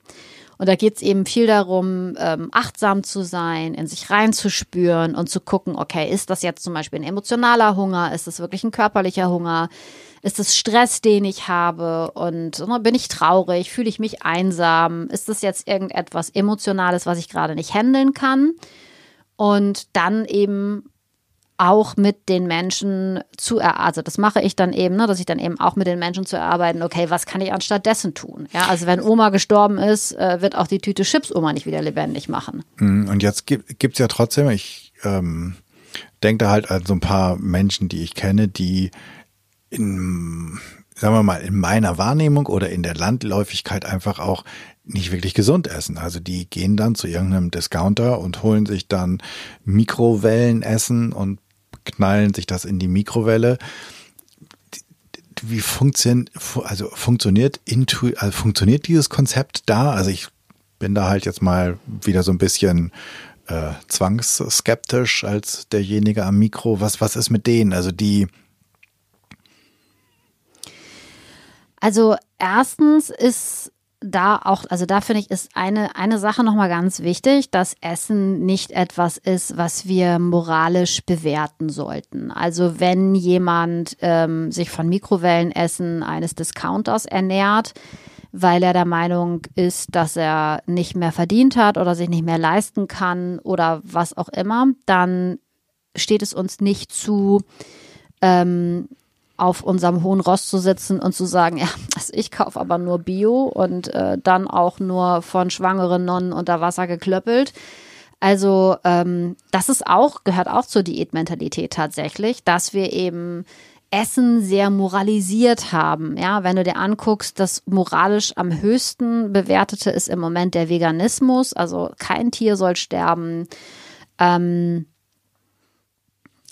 Und da geht es eben viel darum, ähm, achtsam zu sein, in sich reinzuspüren und zu gucken, okay, ist das jetzt zum Beispiel ein emotionaler Hunger? Ist das wirklich ein körperlicher Hunger? Ist es Stress, den ich habe? Und ne, bin ich traurig? Fühle ich mich einsam? Ist das jetzt irgendetwas Emotionales, was ich gerade nicht handeln kann? Und dann eben auch mit den Menschen zu erarbeiten. Also das mache ich dann eben, ne, dass ich dann eben auch mit den Menschen zu erarbeiten, okay, was kann ich anstatt dessen tun? Ja, also wenn Oma gestorben ist, äh, wird auch die Tüte Chips Oma nicht wieder lebendig machen. Mhm, und jetzt gibt es ja trotzdem, ich ähm, denke da halt an so ein paar Menschen, die ich kenne, die in, sagen wir mal, in meiner Wahrnehmung oder in der Landläufigkeit einfach auch nicht wirklich gesund essen. Also die gehen dann zu irgendeinem Discounter und holen sich dann Mikrowellenessen und knallen sich das in die Mikrowelle. Wie funktioniert, also funktioniert, intu, also funktioniert dieses Konzept da? Also ich bin da halt jetzt mal wieder so ein bisschen äh, zwangsskeptisch als derjenige am Mikro. Was, was ist mit denen? Also die. Also erstens ist da auch, also da finde ich, ist eine, eine Sache nochmal ganz wichtig, dass Essen nicht etwas ist, was wir moralisch bewerten sollten. Also wenn jemand ähm, sich von Mikrowellenessen eines Discounters ernährt, weil er der Meinung ist, dass er nicht mehr verdient hat oder sich nicht mehr leisten kann oder was auch immer, dann steht es uns nicht zu, ähm, auf unserem hohen Ross zu sitzen und zu sagen, ja, also ich kaufe aber nur Bio und äh, dann auch nur von schwangeren Nonnen unter Wasser geklöppelt. Also ähm, das ist auch, gehört auch zur Diätmentalität tatsächlich, dass wir eben Essen sehr moralisiert haben. Ja, wenn du dir anguckst, das moralisch am höchsten bewertete ist im Moment der Veganismus. Also kein Tier soll sterben. Ähm,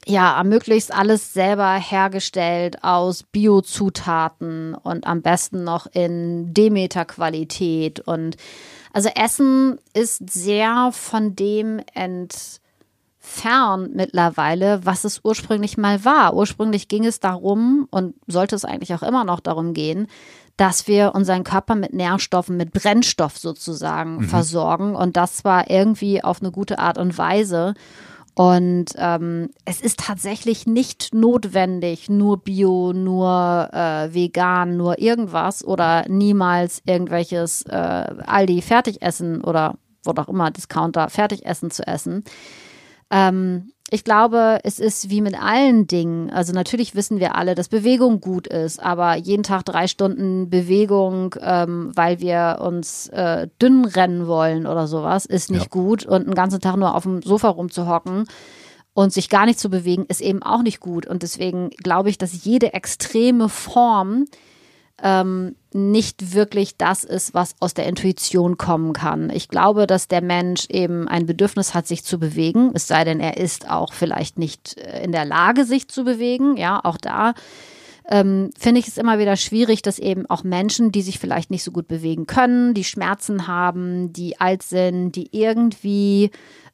ja, möglichst alles selber hergestellt aus Biozutaten und am besten noch in Demeter-Qualität. Und also Essen ist sehr von dem entfernt mittlerweile, was es ursprünglich mal war. Ursprünglich ging es darum und sollte es eigentlich auch immer noch darum gehen, dass wir unseren Körper mit Nährstoffen, mit Brennstoff sozusagen mhm. versorgen und das zwar irgendwie auf eine gute Art und Weise. Und ähm, es ist tatsächlich nicht notwendig, nur Bio, nur äh, vegan, nur irgendwas oder niemals irgendwelches äh, Aldi Fertigessen oder wo auch immer Discounter Fertigessen zu essen. Ähm, ich glaube, es ist wie mit allen Dingen. Also natürlich wissen wir alle, dass Bewegung gut ist, aber jeden Tag drei Stunden Bewegung, ähm, weil wir uns äh, dünn rennen wollen oder sowas, ist nicht ja. gut. Und einen ganzen Tag nur auf dem Sofa rumzuhocken und sich gar nicht zu bewegen, ist eben auch nicht gut. Und deswegen glaube ich, dass jede extreme Form ähm, nicht wirklich das ist, was aus der Intuition kommen kann. Ich glaube, dass der Mensch eben ein Bedürfnis hat, sich zu bewegen, es sei denn, er ist auch vielleicht nicht äh, in der Lage, sich zu bewegen. Ja, auch da ähm, finde ich es immer wieder schwierig, dass eben auch Menschen, die sich vielleicht nicht so gut bewegen können, die Schmerzen haben, die alt sind, die irgendwie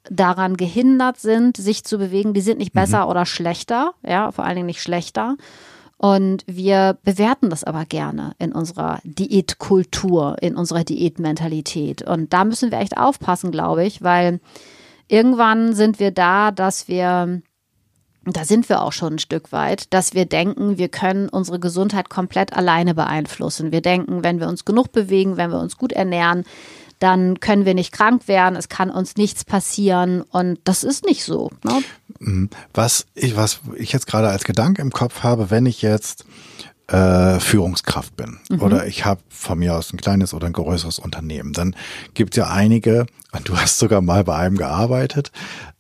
daran gehindert sind, sich zu bewegen, die sind nicht besser mhm. oder schlechter, ja, vor allen Dingen nicht schlechter. Und wir bewerten das aber gerne in unserer Diätkultur, in unserer Diätmentalität. Und da müssen wir echt aufpassen, glaube ich, weil irgendwann sind wir da, dass wir da sind wir auch schon ein Stück weit, dass wir denken, wir können unsere Gesundheit komplett alleine beeinflussen. Wir denken, wenn wir uns genug bewegen, wenn wir uns gut ernähren, dann können wir nicht krank werden, es kann uns nichts passieren und das ist nicht so. Ne? Mhm. Was ich, was ich jetzt gerade als Gedanke im Kopf habe, wenn ich jetzt äh, Führungskraft bin mhm. oder ich habe von mir aus ein kleines oder ein größeres Unternehmen, dann gibt es ja einige, und du hast sogar mal bei einem gearbeitet,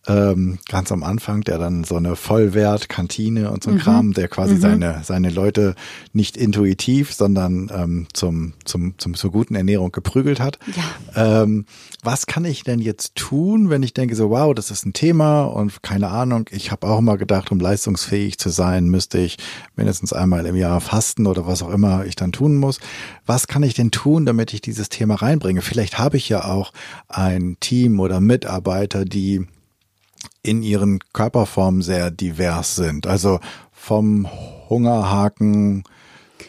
ähm, ganz am Anfang, der dann so eine Vollwert-Kantine und so ein mhm. Kram, der quasi mhm. seine, seine Leute nicht intuitiv, sondern ähm, zum, zum, zum, zur guten Ernährung geprügelt hat. Ja. Ähm, was kann ich denn jetzt tun, wenn ich denke, so wow, das ist ein Thema und keine Ahnung, ich habe auch immer gedacht, um leistungsfähig zu sein, müsste ich mindestens einmal im Jahr fasten oder was auch immer ich dann tun muss. Was kann ich denn tun, damit ich dieses Thema reinbringe? Vielleicht habe ich ja auch ein Team oder Mitarbeiter, die in ihren Körperformen sehr divers sind. Also vom Hungerhaken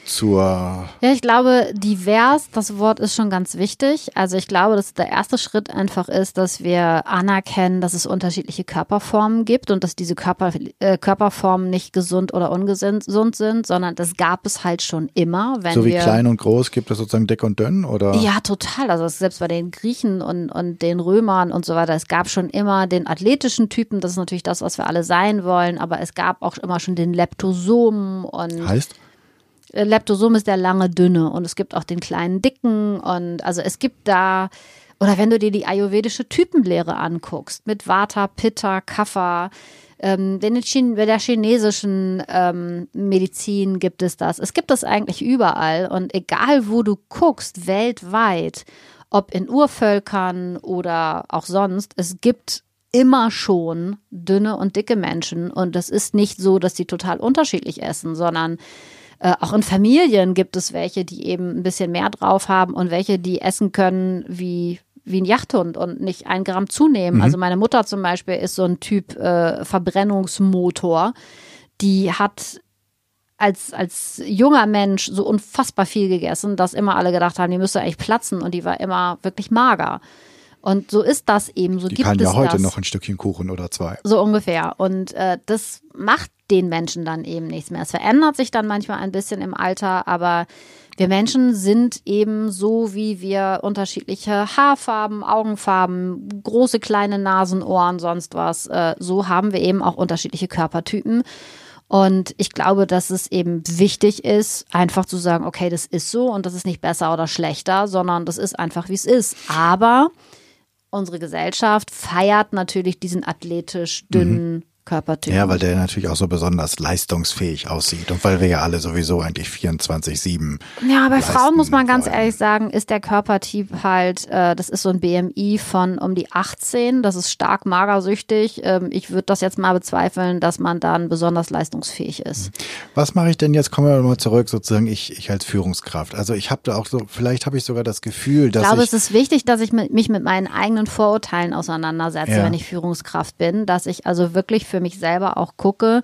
zur. Ja, ich glaube, divers, das Wort ist schon ganz wichtig. Also ich glaube, dass der erste Schritt einfach ist, dass wir anerkennen, dass es unterschiedliche Körperformen gibt und dass diese Körper, äh, Körperformen nicht gesund oder ungesund sind, sondern das gab es halt schon immer. so wie klein und groß gibt es sozusagen dick und dünn, oder? Ja, total. Also selbst bei den Griechen und, und den Römern und so weiter, es gab schon immer den athletischen Typen, das ist natürlich das, was wir alle sein wollen, aber es gab auch immer schon den Leptosomen und. Heißt? Äh, Leptosom ist der lange dünne und es gibt auch den kleinen dicken und also es gibt da oder wenn du dir die ayurvedische Typenlehre anguckst mit Vata, Pitta, Kapha, ähm, in der chinesischen ähm, Medizin gibt es das. Es gibt das eigentlich überall und egal wo du guckst, weltweit, ob in Urvölkern oder auch sonst, es gibt immer schon dünne und dicke Menschen und es ist nicht so, dass sie total unterschiedlich essen, sondern äh, auch in Familien gibt es welche, die eben ein bisschen mehr drauf haben und welche, die essen können wie wie ein Yachthund und nicht ein Gramm zunehmen. Mhm. Also meine Mutter zum Beispiel ist so ein Typ äh, Verbrennungsmotor. Die hat als, als junger Mensch so unfassbar viel gegessen, dass immer alle gedacht haben, die müsste eigentlich platzen und die war immer wirklich mager. Und so ist das eben. So die gibt kann es ja heute das. noch ein Stückchen Kuchen oder zwei. So ungefähr. Und äh, das macht den Menschen dann eben nichts mehr. Es verändert sich dann manchmal ein bisschen im Alter, aber wir Menschen sind eben so, wie wir unterschiedliche Haarfarben, Augenfarben, große, kleine Nasen, Ohren, sonst was. Äh, so haben wir eben auch unterschiedliche Körpertypen. Und ich glaube, dass es eben wichtig ist, einfach zu sagen, okay, das ist so und das ist nicht besser oder schlechter, sondern das ist einfach, wie es ist. Aber unsere Gesellschaft feiert natürlich diesen athletisch dünnen Körpertypen. Ja, weil der natürlich auch so besonders leistungsfähig aussieht und weil wir ja alle sowieso eigentlich 24-7. Ja, bei Frauen muss man ganz wollen. ehrlich sagen, ist der Körpertyp halt, äh, das ist so ein BMI von um die 18, das ist stark magersüchtig. Ähm, ich würde das jetzt mal bezweifeln, dass man dann besonders leistungsfähig ist. Was mache ich denn jetzt? Kommen wir mal zurück, sozusagen ich, ich als Führungskraft. Also ich habe da auch so, vielleicht habe ich sogar das Gefühl, dass Ich glaube, ich, es ist wichtig, dass ich mit, mich mit meinen eigenen Vorurteilen auseinandersetze, Ja. wenn ich Führungskraft bin, dass ich also wirklich für mich selber auch gucke,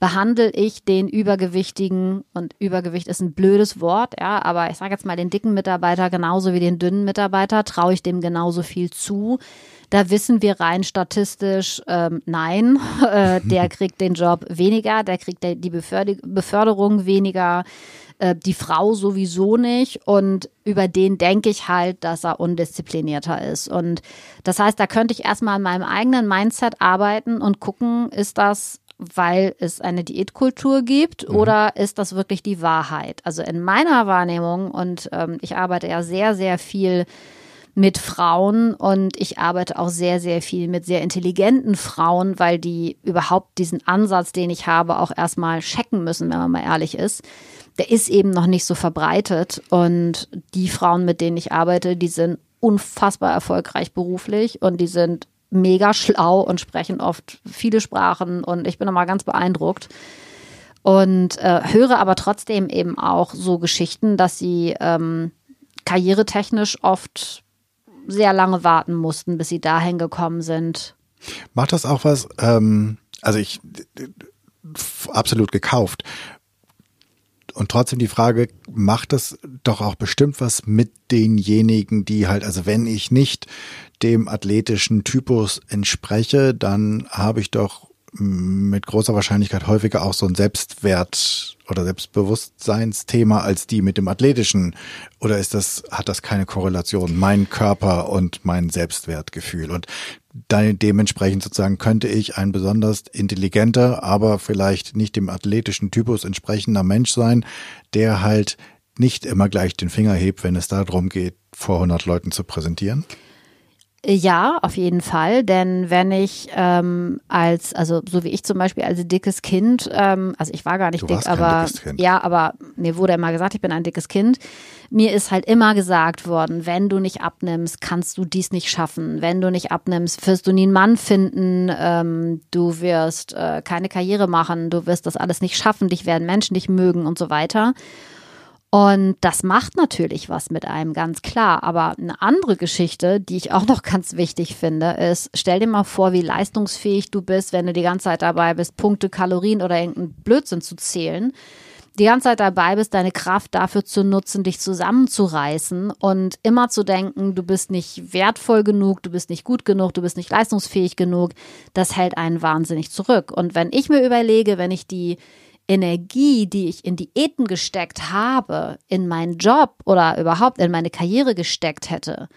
behandle ich den Übergewichtigen und Übergewicht ist ein blödes Wort, ja, aber ich sage jetzt mal den dicken Mitarbeiter genauso wie den dünnen Mitarbeiter, traue ich dem genauso viel zu. Da wissen wir rein statistisch, ähm, nein, äh, der kriegt den Job weniger, der kriegt die Beförderung weniger, äh, die Frau sowieso nicht. Und über den denke ich halt, dass er undisziplinierter ist. Und das heißt, da könnte ich erstmal an meinem eigenen Mindset arbeiten und gucken, ist das weil es eine Diätkultur gibt oder ist das wirklich die Wahrheit? Also in meiner Wahrnehmung und ähm, ich arbeite ja sehr, sehr viel mit Frauen und ich arbeite auch sehr, sehr viel mit sehr intelligenten Frauen, weil die überhaupt diesen Ansatz, den ich habe, auch erstmal checken müssen, wenn man mal ehrlich ist. Der ist eben noch nicht so verbreitet und die Frauen, mit denen ich arbeite, die sind unfassbar erfolgreich beruflich und die sind mega schlau und sprechen oft viele Sprachen und ich bin immer ganz beeindruckt und äh, höre aber trotzdem eben auch so Geschichten, dass sie ähm, karrieretechnisch oft sehr lange warten mussten, bis sie dahin gekommen sind. macht das auch was, ähm, also ich absolut gekauft. Und trotzdem die Frage, macht das doch auch bestimmt was mit denjenigen, die halt, also wenn ich nicht dem athletischen Typus entspreche, dann habe ich doch mit großer Wahrscheinlichkeit häufiger auch so ein Selbstwert oder Selbstbewusstseinsthema als die mit dem athletischen. Oder ist das, hat das keine Korrelation? Mein Körper und mein Selbstwertgefühl. Und dann dementsprechend sozusagen könnte ich ein besonders intelligenter, aber vielleicht nicht dem athletischen Typus entsprechender Mensch sein, der halt nicht immer gleich den Finger hebt, wenn es darum geht, vor 100 Leuten zu präsentieren. Ja, auf jeden Fall. Denn wenn ich ähm, als, also so wie ich zum Beispiel als dickes Kind, ähm, also ich war gar nicht Du dick, aber ja, aber mir wurde immer gesagt, ich bin ein dickes Kind. Mir ist halt immer gesagt worden, wenn du nicht abnimmst, kannst du dies nicht schaffen. Wenn du nicht abnimmst, wirst du nie einen Mann finden. Ähm, du wirst äh, keine Karriere machen. Du wirst das alles nicht schaffen. Dich werden Menschen nicht mögen und so weiter. Und das macht natürlich was mit einem, ganz klar. Aber eine andere Geschichte, die ich auch noch ganz wichtig finde, ist, stell dir mal vor, wie leistungsfähig du bist, wenn du die ganze Zeit dabei bist, Punkte, Kalorien oder irgendeinen Blödsinn zu zählen. Die ganze Zeit dabei bist, deine Kraft dafür zu nutzen, dich zusammenzureißen und immer zu denken, du bist nicht wertvoll genug, du bist nicht gut genug, du bist nicht leistungsfähig genug. Das hält einen wahnsinnig zurück. Und wenn ich mir überlege, wenn ich die Energie, die ich in Diäten gesteckt habe, in meinen Job oder überhaupt in meine Karriere gesteckt hätte,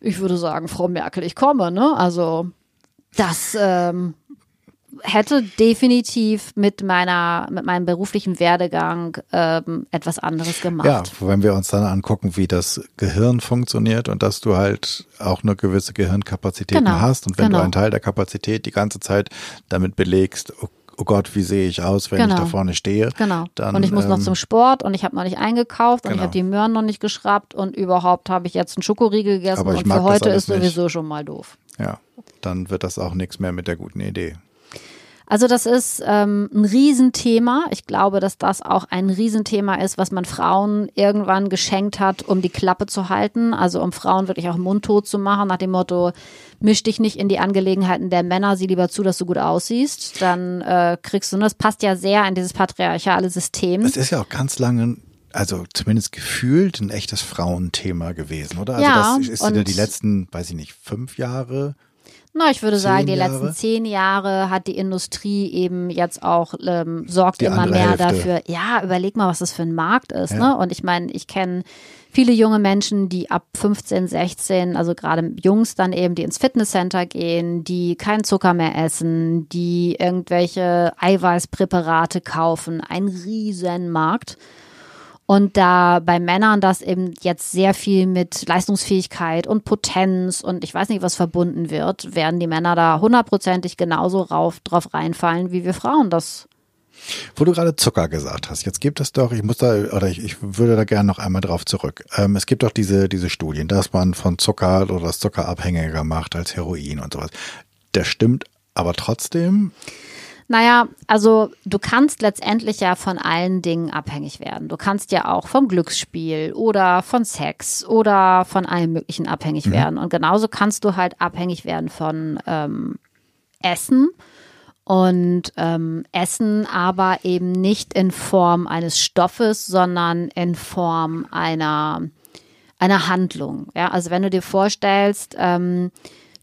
ich würde sagen, Frau Merkel, ich komme, ne? Also das ähm, hätte definitiv mit meiner, mit meinem beruflichen Werdegang ähm, etwas anderes gemacht. Ja, wenn wir uns dann angucken, wie das Gehirn funktioniert und dass du halt auch eine gewisse Gehirnkapazität Genau, hast und wenn genau. du einen Teil der Kapazität die ganze Zeit damit belegst, oh, oh Gott, wie sehe ich aus, wenn Genau. ich da vorne stehe. Genau. Dann, und ich muss noch ähm, zum Sport und ich habe noch nicht eingekauft und ich Genau. habe die Möhren noch nicht geschraubt und überhaupt habe ich jetzt einen Schokoriegel gegessen Aber ich und für heute ist sowieso schon mal doof. Ja, dann wird das auch nichts mehr mit der guten Idee. Also das ist ähm, ein Riesenthema. Ich glaube, dass das auch ein Riesenthema ist, was man Frauen irgendwann geschenkt hat, um die Klappe zu halten. Also um Frauen wirklich auch mundtot zu machen, nach dem Motto, misch dich nicht in die Angelegenheiten der Männer, sieh lieber zu, dass du gut aussiehst. Dann äh, kriegst du, das passt ja sehr in dieses patriarchale System. Es ist ja auch ganz lange also zumindest gefühlt ein echtes Frauenthema gewesen, oder? Also ja, das ist ja die letzten, weiß ich nicht, fünf Jahre na, ich würde sagen, die Jahre? letzten zehn Jahre hat die Industrie eben jetzt auch ähm, sorgt Die immer mehr Hälfte. dafür. Ja, überleg mal, was das für ein Markt ist. Ja. Ne? Und ich meine, ich kenne viele junge Menschen, die ab 15, 16, also gerade Jungs dann eben, die ins Fitnesscenter gehen, die keinen Zucker mehr essen, die irgendwelche Eiweißpräparate kaufen. Ein Riesenmarkt. Und da bei Männern das eben jetzt sehr viel mit Leistungsfähigkeit und Potenz und ich weiß nicht, was verbunden wird, werden die Männer da hundertprozentig genauso rauf, drauf reinfallen, wie wir Frauen das. Wo du gerade Zucker gesagt hast, jetzt gibt es doch, ich muss da, oder ich, ich würde da gerne noch einmal drauf zurück. Ähm, es gibt doch diese, diese Studien, dass man von Zucker oder das Zucker abhängiger macht als Heroin und sowas. Das stimmt aber trotzdem. Naja, also du kannst letztendlich ja von allen Dingen abhängig werden. Du kannst ja auch vom Glücksspiel oder von Sex oder von allem Möglichen abhängig werden. Und genauso kannst du halt abhängig werden von ähm, Essen. Und ähm, Essen aber eben nicht in Form eines Stoffes, sondern in Form einer, einer Handlung. Ja, also wenn du dir vorstellst, ähm,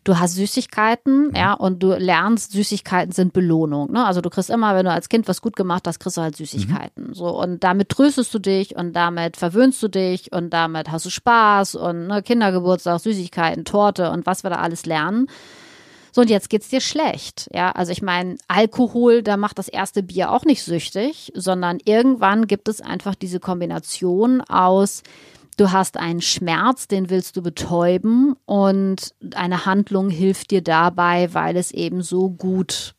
du hast Süßigkeiten, ja, und du lernst, Süßigkeiten sind Belohnung. Ne? Also du kriegst immer, wenn du als Kind was gut gemacht hast, kriegst du halt Süßigkeiten. So, und damit tröstest du dich und damit verwöhnst du dich und damit hast du Spaß und ne, Kindergeburtstag, Süßigkeiten, Torte und was wir da alles lernen. So, und jetzt geht's dir schlecht. Ja, also ich meine, Alkohol, da macht das erste Bier auch nicht süchtig, sondern irgendwann gibt es einfach diese Kombination aus, du hast einen Schmerz, den willst du betäuben und eine Handlung hilft dir dabei, weil es eben so gut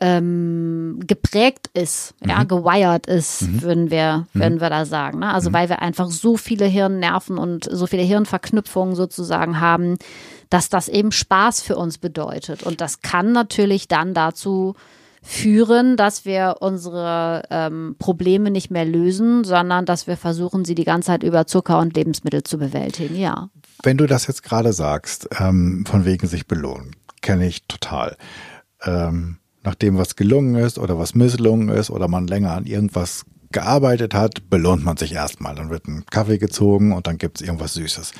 ähm, geprägt ist, ja, gewired ist, würden wir, würden wir da sagen. Ne? Also weil wir einfach so viele Hirnnerven und so viele Hirnverknüpfungen sozusagen haben, dass das eben Spaß für uns bedeutet. Und das kann natürlich dann dazu führen, dass wir unsere ähm, Probleme nicht mehr lösen, sondern dass wir versuchen, sie die ganze Zeit über Zucker und Lebensmittel zu bewältigen. Ja. Wenn du das jetzt gerade sagst, ähm, von wegen sich belohnen, kenne ich total. Ähm, nachdem was gelungen ist oder was misslungen ist oder man länger an irgendwas gearbeitet hat, belohnt man sich erstmal. Dann wird ein Kaffee gezogen und dann gibt es irgendwas Süßes.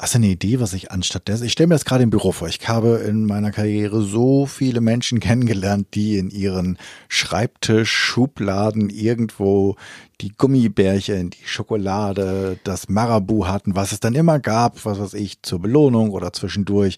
Hast du eine Idee, was ich anstatt dessen? Ich stelle mir das gerade im Büro vor. Ich habe in meiner Karriere so viele Menschen kennengelernt, die in ihren Schreibtisch, Schubladen irgendwo die Gummibärchen, die Schokolade, das Marabu hatten, was es dann immer gab, was weiß ich, zur Belohnung oder zwischendurch.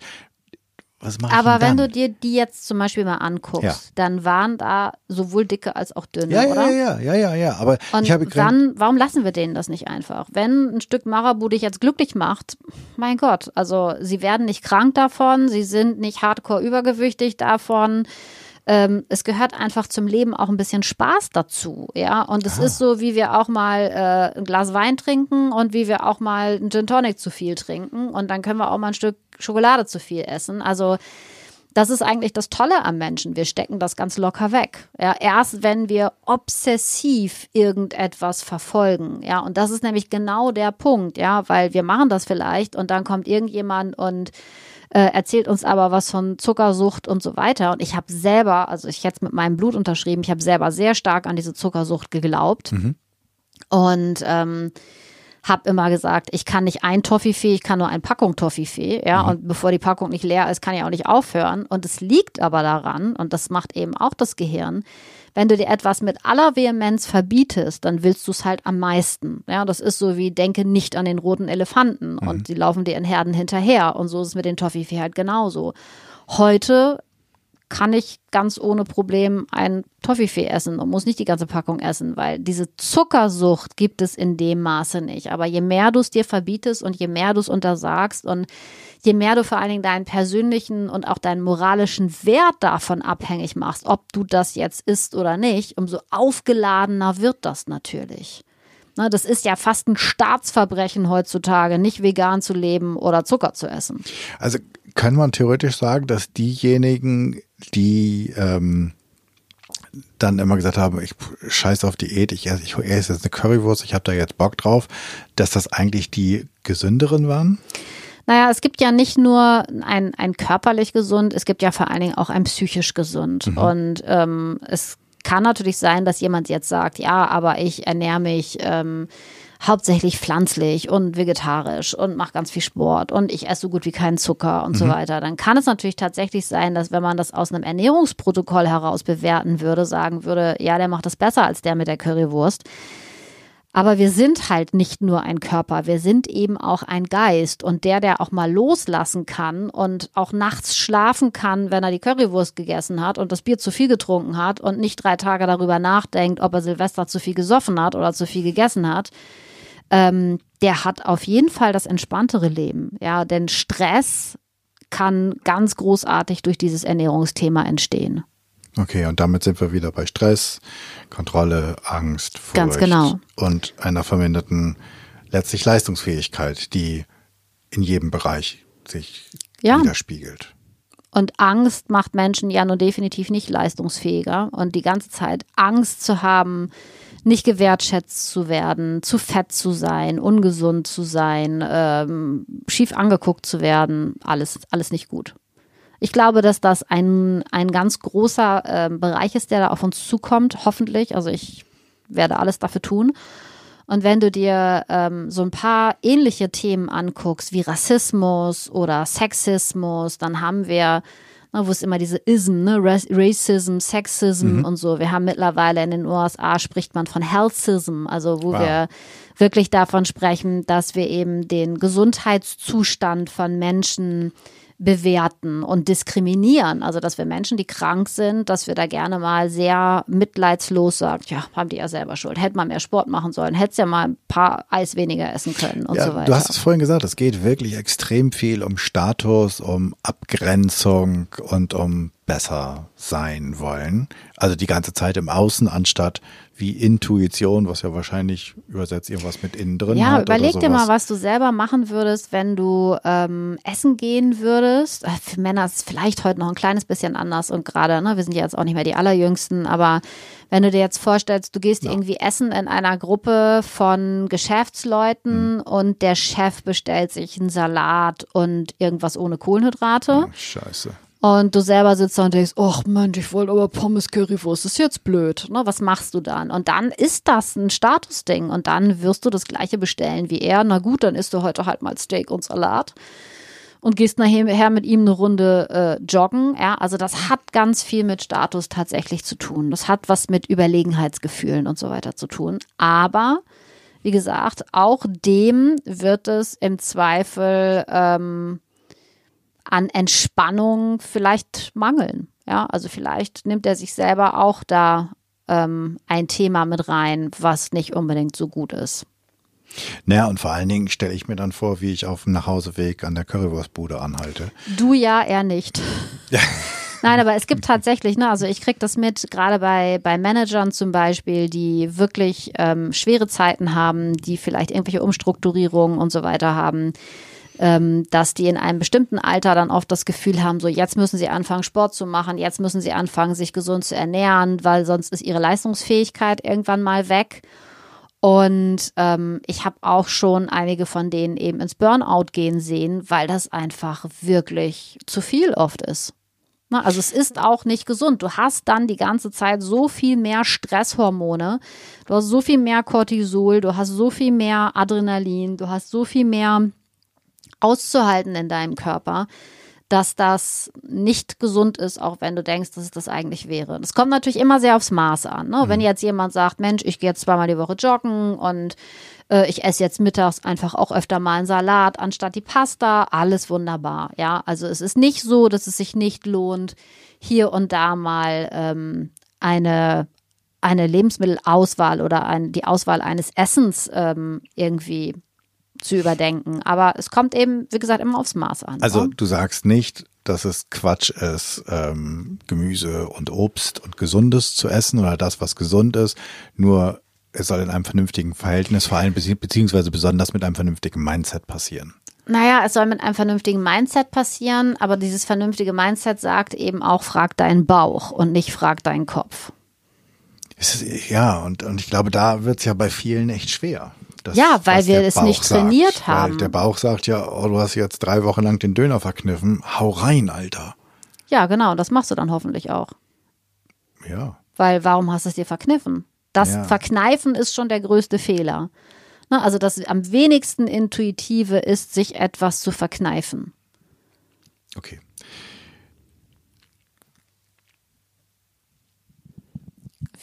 Was mache ich Aber wenn du dir die jetzt zum Beispiel mal anguckst, Ja. dann waren da sowohl dicke als auch dünne, ja, oder? ja, ja, ja, ja, ja, aber Und ich habe dann, warum lassen wir denen das nicht einfach? Wenn ein Stück Marabu dich jetzt glücklich macht, mein Gott, also sie werden nicht krank davon, sie sind nicht hardcore übergewichtig davon. Ähm, es gehört einfach zum Leben auch ein bisschen Spaß dazu, ja. Und es ist so, wie wir auch mal äh, ein Glas Wein trinken und wie wir auch mal einen Gin Tonic zu viel trinken und dann können wir auch mal ein Stück Schokolade zu viel essen. Also das ist eigentlich das Tolle am Menschen. Wir stecken das ganz locker weg. Ja, erst wenn wir obsessiv irgendetwas verfolgen. Ja, und das ist nämlich genau der Punkt. Ja, weil wir machen das vielleicht und dann kommt irgendjemand und äh, erzählt uns aber was von Zuckersucht und so weiter. Und ich habe selber, also ich hätte es mit meinem Blut unterschrieben, ich habe selber sehr stark an diese Zuckersucht geglaubt. Und ähm, habe immer gesagt, ich kann nicht ein Toffifee, ich kann nur ein Packung Toffifee, ja, und bevor die Packung nicht leer ist, kann ich auch nicht aufhören. Und es liegt aber daran, und das macht eben auch das Gehirn, wenn du dir etwas mit aller Vehemenz verbietest, dann willst du es halt am meisten. Ja, das ist so wie denke nicht an den roten Elefanten und die laufen dir in Herden hinterher. Und so ist es mit den Toffifee halt genauso. Heute kann ich ganz ohne Problem ein Toffifee essen und muss nicht die ganze Packung essen, weil diese Zuckersucht gibt es in dem Maße nicht. Aber je mehr du es dir verbietest und je mehr du es untersagst und je mehr du vor allen Dingen deinen persönlichen und auch deinen moralischen Wert davon abhängig machst, ob du das jetzt isst oder nicht, umso aufgeladener wird das natürlich. Ne, das ist ja fast ein Staatsverbrechen heutzutage, nicht vegan zu leben oder Zucker zu essen. Also kann man theoretisch sagen, dass diejenigen, die ähm, dann immer gesagt haben, ich scheiße auf Diät, ich esse, ich esse jetzt eine Currywurst, ich habe da jetzt Bock drauf, dass das eigentlich die gesünderen waren? Naja, es gibt ja nicht nur ein, ein körperlich gesund, es gibt ja vor allen Dingen auch ein psychisch gesund. Mhm. Und ähm, es kann natürlich sein, dass jemand jetzt sagt, ja, aber ich ernähre mich ähm, hauptsächlich pflanzlich und vegetarisch und mache ganz viel Sport und ich esse so gut wie keinen Zucker und mhm. so weiter. Dann kann es natürlich tatsächlich sein, dass wenn man das aus einem Ernährungsprotokoll heraus bewerten würde, sagen würde, ja, der macht das besser als der mit der Currywurst aber wir sind halt nicht nur ein Körper, wir sind eben auch ein Geist. Und der, der auch mal loslassen kann und auch nachts schlafen kann, wenn er die Currywurst gegessen hat und das Bier zu viel getrunken hat und nicht drei Tage darüber nachdenkt, ob er Silvester zu viel gesoffen hat oder zu viel gegessen hat, ähm, der hat auf jeden Fall das entspanntere Leben. Ja, denn Stress kann ganz großartig durch dieses Ernährungsthema entstehen. Okay, und damit sind wir wieder bei Stress, Kontrolle, Angst, Furcht Ganz genau. und einer verminderten letztlich Leistungsfähigkeit, die in jedem Bereich sich ja. widerspiegelt. Und Angst macht Menschen ja nur definitiv nicht leistungsfähiger. Und die ganze Zeit Angst zu haben, nicht gewertschätzt zu werden, zu fett zu sein, ungesund zu sein, ähm, schief angeguckt zu werden, alles, alles nicht gut. Ich glaube, dass das ein, ein ganz großer äh, Bereich ist, der da auf uns zukommt, hoffentlich. Also ich werde alles dafür tun. Und wenn du dir ähm, so ein paar ähnliche Themen anguckst, wie Rassismus oder Sexismus, dann haben wir, na, wo es immer diese Ism, ne, Racism, Sexism mhm. und so. Wir haben mittlerweile in den USA spricht man von Healthism, also wo wow. wir wirklich davon sprechen, dass wir eben den Gesundheitszustand von Menschen bewerten und diskriminieren. Also, dass wir Menschen, die krank sind, dass wir da gerne mal sehr mitleidslos sagen, ja, haben die ja selber Schuld. Hätte man mehr Sport machen sollen, hätte es ja mal ein paar Eis weniger essen können und ja, so weiter. Du hast es vorhin gesagt, es geht wirklich extrem viel um Status, um Abgrenzung und um besser sein wollen. Also die ganze Zeit im Außen, anstatt wie Intuition, was ja wahrscheinlich übersetzt irgendwas mit innen drin. Ja, überleg dir mal, was du selber machen würdest, wenn du ähm, essen gehen würdest. Äh, für Männer ist es vielleicht heute noch ein kleines bisschen anders und gerade, ne, wir sind ja jetzt auch nicht mehr die allerjüngsten, aber wenn du dir jetzt vorstellst, du gehst ja. irgendwie essen in einer Gruppe von Geschäftsleuten mhm. und der Chef bestellt sich einen Salat und irgendwas ohne Kohlenhydrate. Oh, scheiße. Und du selber sitzt da und denkst, ach Mensch, ich wollte aber Pommes Currywurst, ist jetzt blöd. Ne, was machst du dann? Und dann ist das ein Statusding und dann wirst du das gleiche bestellen wie er. Na gut, dann isst du heute halt mal Steak und Salat und gehst nachher mit ihm eine Runde äh, joggen. Ja, also das hat ganz viel mit Status tatsächlich zu tun. Das hat was mit Überlegenheitsgefühlen und so weiter zu tun. Aber wie gesagt, auch dem wird es im Zweifel ähm, an Entspannung vielleicht mangeln. Ja, also vielleicht nimmt er sich selber auch da ähm, ein Thema mit rein, was nicht unbedingt so gut ist. Naja, und vor allen Dingen stelle ich mir dann vor, wie ich auf dem Nachhauseweg an der Currywurstbude anhalte. Du ja, er nicht. Ja. Nein, aber es gibt tatsächlich, ne, also ich kriege das mit, gerade bei, bei Managern zum Beispiel, die wirklich ähm, schwere Zeiten haben, die vielleicht irgendwelche Umstrukturierungen und so weiter haben ähm, dass die in einem bestimmten Alter dann oft das Gefühl haben, so jetzt müssen sie anfangen, Sport zu machen, jetzt müssen sie anfangen, sich gesund zu ernähren, weil sonst ist ihre Leistungsfähigkeit irgendwann mal weg. Und ähm, ich habe auch schon einige von denen eben ins Burnout gehen sehen, weil das einfach wirklich zu viel oft ist. Na, also es ist auch nicht gesund. Du hast dann die ganze Zeit so viel mehr Stresshormone, du hast so viel mehr Cortisol, du hast so viel mehr Adrenalin, du hast so viel mehr auszuhalten in deinem Körper, dass das nicht gesund ist, auch wenn du denkst, dass es das eigentlich wäre. Das kommt natürlich immer sehr aufs Maß an. Ne? Mhm. Wenn jetzt jemand sagt, Mensch, ich gehe jetzt zweimal die Woche joggen und äh, ich esse jetzt mittags einfach auch öfter mal einen Salat anstatt die Pasta, alles wunderbar. Ja, also es ist nicht so, dass es sich nicht lohnt, hier und da mal ähm, eine eine Lebensmittelauswahl oder ein, die Auswahl eines Essens ähm, irgendwie zu überdenken. Aber es kommt eben, wie gesagt, immer aufs Maß an. Also ne? du sagst nicht, dass es Quatsch ist, ähm, Gemüse und Obst und Gesundes zu essen oder das, was gesund ist. Nur es soll in einem vernünftigen Verhältnis, vor allem beziehungsweise besonders mit einem vernünftigen Mindset passieren. Naja, es soll mit einem vernünftigen Mindset passieren, aber dieses vernünftige Mindset sagt eben auch, frag deinen Bauch und nicht frag deinen Kopf. Ist, ja, und, und ich glaube, da wird es ja bei vielen echt schwer. Das, ja, weil wir es Bauch nicht trainiert sagt. haben. Weil der Bauch sagt ja, oh, du hast jetzt drei Wochen lang den Döner verkniffen, hau rein, Alter. Ja, genau, das machst du dann hoffentlich auch. Ja. Weil warum hast du es dir verkniffen? Das ja. Verkneifen ist schon der größte Fehler. Ne, also das am wenigsten intuitive ist, sich etwas zu verkneifen. Okay.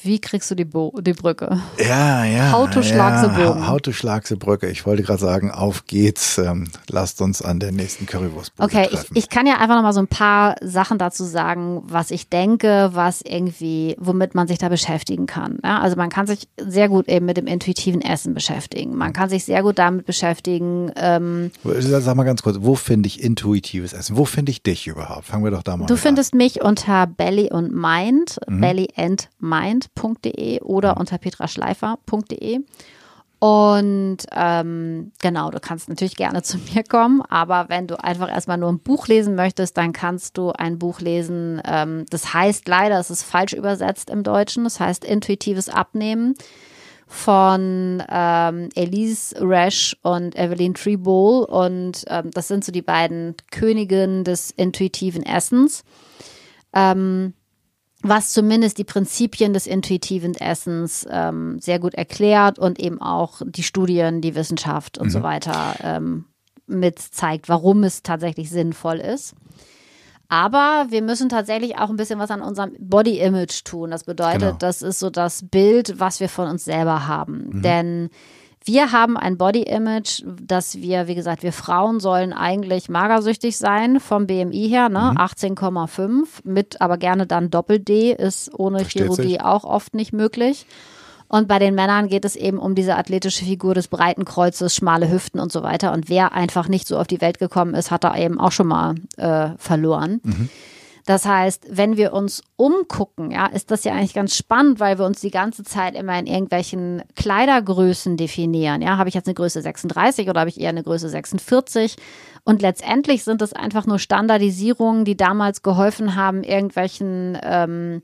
Wie kriegst du die, Bo die Brücke? Ja, ja. How to. Ja, how to Schlagsebrücke. Ich wollte gerade sagen, auf geht's. Ähm, lasst uns an der nächsten Currywurstbude Okay, ich, ich, kann ja einfach noch mal so ein paar Sachen dazu sagen, was ich denke, was irgendwie, womit man sich da beschäftigen kann. Ja, also man kann sich sehr gut eben mit dem intuitiven Essen beschäftigen. Man kann sich sehr gut damit beschäftigen. Ähm, Sag mal ganz kurz, wo finde ich intuitives Essen? Wo finde ich dich überhaupt? Fangen wir doch da mal an. Du findest mich unter Belly und Mind, mhm. Belly and Mind petraschleifer.de oder unter petraschleifer.de. Und ähm, genau, du kannst natürlich gerne zu mir kommen, aber wenn du einfach erstmal nur ein Buch lesen möchtest, dann kannst du ein Buch lesen. Ähm, das heißt leider, es ist falsch übersetzt im Deutschen. Das heißt intuitives Abnehmen von ähm, Elise Resch und Evelyn Treebowl. Und ähm, das sind so die beiden Königinnen des intuitiven Essens. Ähm, was zumindest die Prinzipien des intuitiven Essens ähm, sehr gut erklärt und eben auch die Studien, die Wissenschaft und mhm. so weiter ähm, mit zeigt, warum es tatsächlich sinnvoll ist. Aber wir müssen tatsächlich auch ein bisschen was an unserem Body Image tun. Das bedeutet, genau. das ist so das Bild, was wir von uns selber haben. Mhm. Denn wir haben ein Body Image, dass wir, wie gesagt, wir Frauen sollen eigentlich magersüchtig sein vom BMI her, ne? Mhm. 18,5 mit aber gerne dann Doppel-D ist ohne Versteht Chirurgie sich. auch oft nicht möglich. Und bei den Männern geht es eben um diese athletische Figur des breiten Kreuzes, schmale Hüften und so weiter. Und wer einfach nicht so auf die Welt gekommen ist, hat da eben auch schon mal äh, verloren. Mhm. Das heißt, wenn wir uns umgucken, ja, ist das ja eigentlich ganz spannend, weil wir uns die ganze Zeit immer in irgendwelchen Kleidergrößen definieren. Ja, habe ich jetzt eine Größe 36 oder habe ich eher eine Größe 46? Und letztendlich sind es einfach nur Standardisierungen, die damals geholfen haben, irgendwelchen ähm,